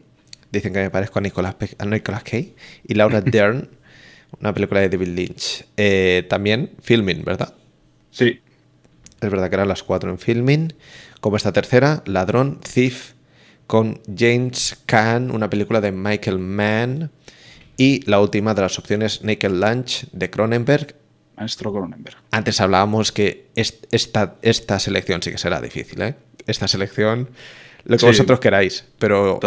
Dicen que me parezco a Nicolas, Pe- a Nicolas Cage. Y Laura Dern, una película de David Lynch. Eh, también filming, ¿verdad? Sí. Es verdad que eran las cuatro en filming. Como esta tercera, Ladrón, Thief, con James Caan, una película de Michael Mann. Y la última de las opciones, Naked Lunch, de Cronenberg. Maestro Cronenberg. Antes hablábamos que est- esta, esta selección sí que será difícil, ¿eh? Esta selección, lo que Sí. vosotros queráis, pero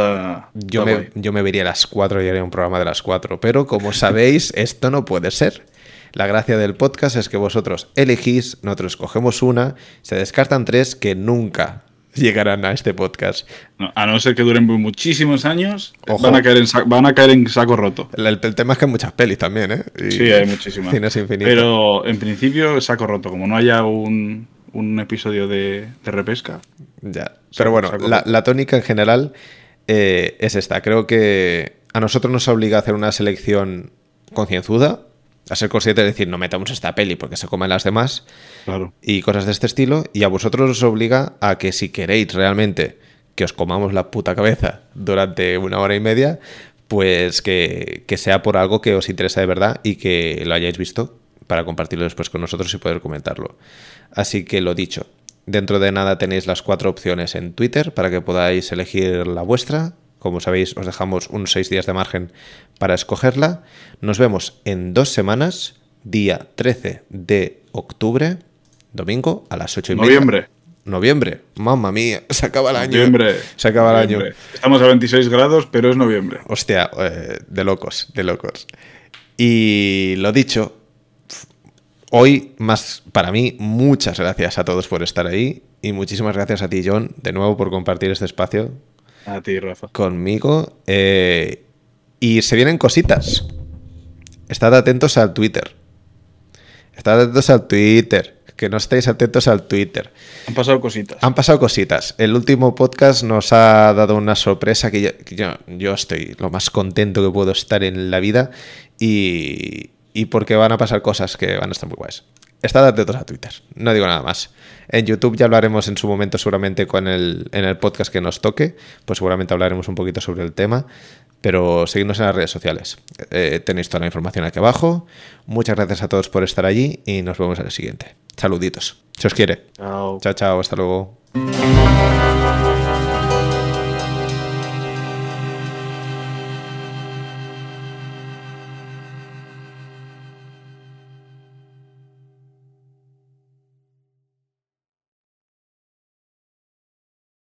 yo, me, yo me vería a las cuatro y haría un programa de las cuatro. Pero como sabéis, esto no puede ser. La gracia del podcast es que vosotros elegís, nosotros cogemos una, se descartan tres que nunca llegarán a este podcast. No, a no ser que duren muchísimos años, Ojo. van a, caer en sa- van a caer en saco roto. El, el tema es que hay muchas pelis también, ¿eh? Y Sí, hay muchísimas. Cines infinitos. Pero en principio saco roto. Como no haya un, un episodio de, de repesca. Ya. Pero bueno, la, tónica en general eh, es esta. Creo que a nosotros nos obliga a hacer una selección concienzuda, a ser conscientes de decir, no metamos esta peli porque se comen las demás Claro. y cosas de este estilo. Y a vosotros os obliga a que si queréis realmente que os comamos la puta cabeza durante una hora y media, pues que, que sea por algo que os interesa de verdad y que lo hayáis visto para compartirlo después con nosotros y poder comentarlo. Así que lo dicho, dentro de nada tenéis las cuatro opciones en Twitter para que podáis elegir la vuestra. Como sabéis, os dejamos unos seis días de margen para escogerla. Nos vemos en dos semanas, día 13 de octubre, domingo, a las 8 y media. Noviembre. Noviembre. Mamma mía, se acaba el año. Noviembre. Se acaba el año. Estamos a 26 grados, pero es noviembre. Hostia, eh, de locos, de locos. Y lo dicho, hoy más para mí, muchas gracias a todos por estar ahí y muchísimas gracias a ti, John, de nuevo por compartir este espacio A ti, Rafa. conmigo. Eh, y se vienen cositas. Estad atentos al Twitter. Estad atentos al Twitter. Que no estéis atentos al Twitter. Han pasado cositas. Han pasado cositas. El último podcast nos ha dado una sorpresa que, yo, que yo, yo estoy lo más contento que puedo estar en la vida y, y porque van a pasar cosas que van a estar muy guays. Estad atentos a Twitter, no digo nada más. En YouTube ya lo haremos en su momento seguramente con el, en el podcast que nos toque, pues seguramente hablaremos un poquito sobre el tema, pero seguidnos en las redes sociales. Eh, tenéis toda la información aquí abajo. Muchas gracias a todos por estar allí y nos vemos en el siguiente. Saluditos. Se os quiere. Chao. Chao, chao, hasta luego.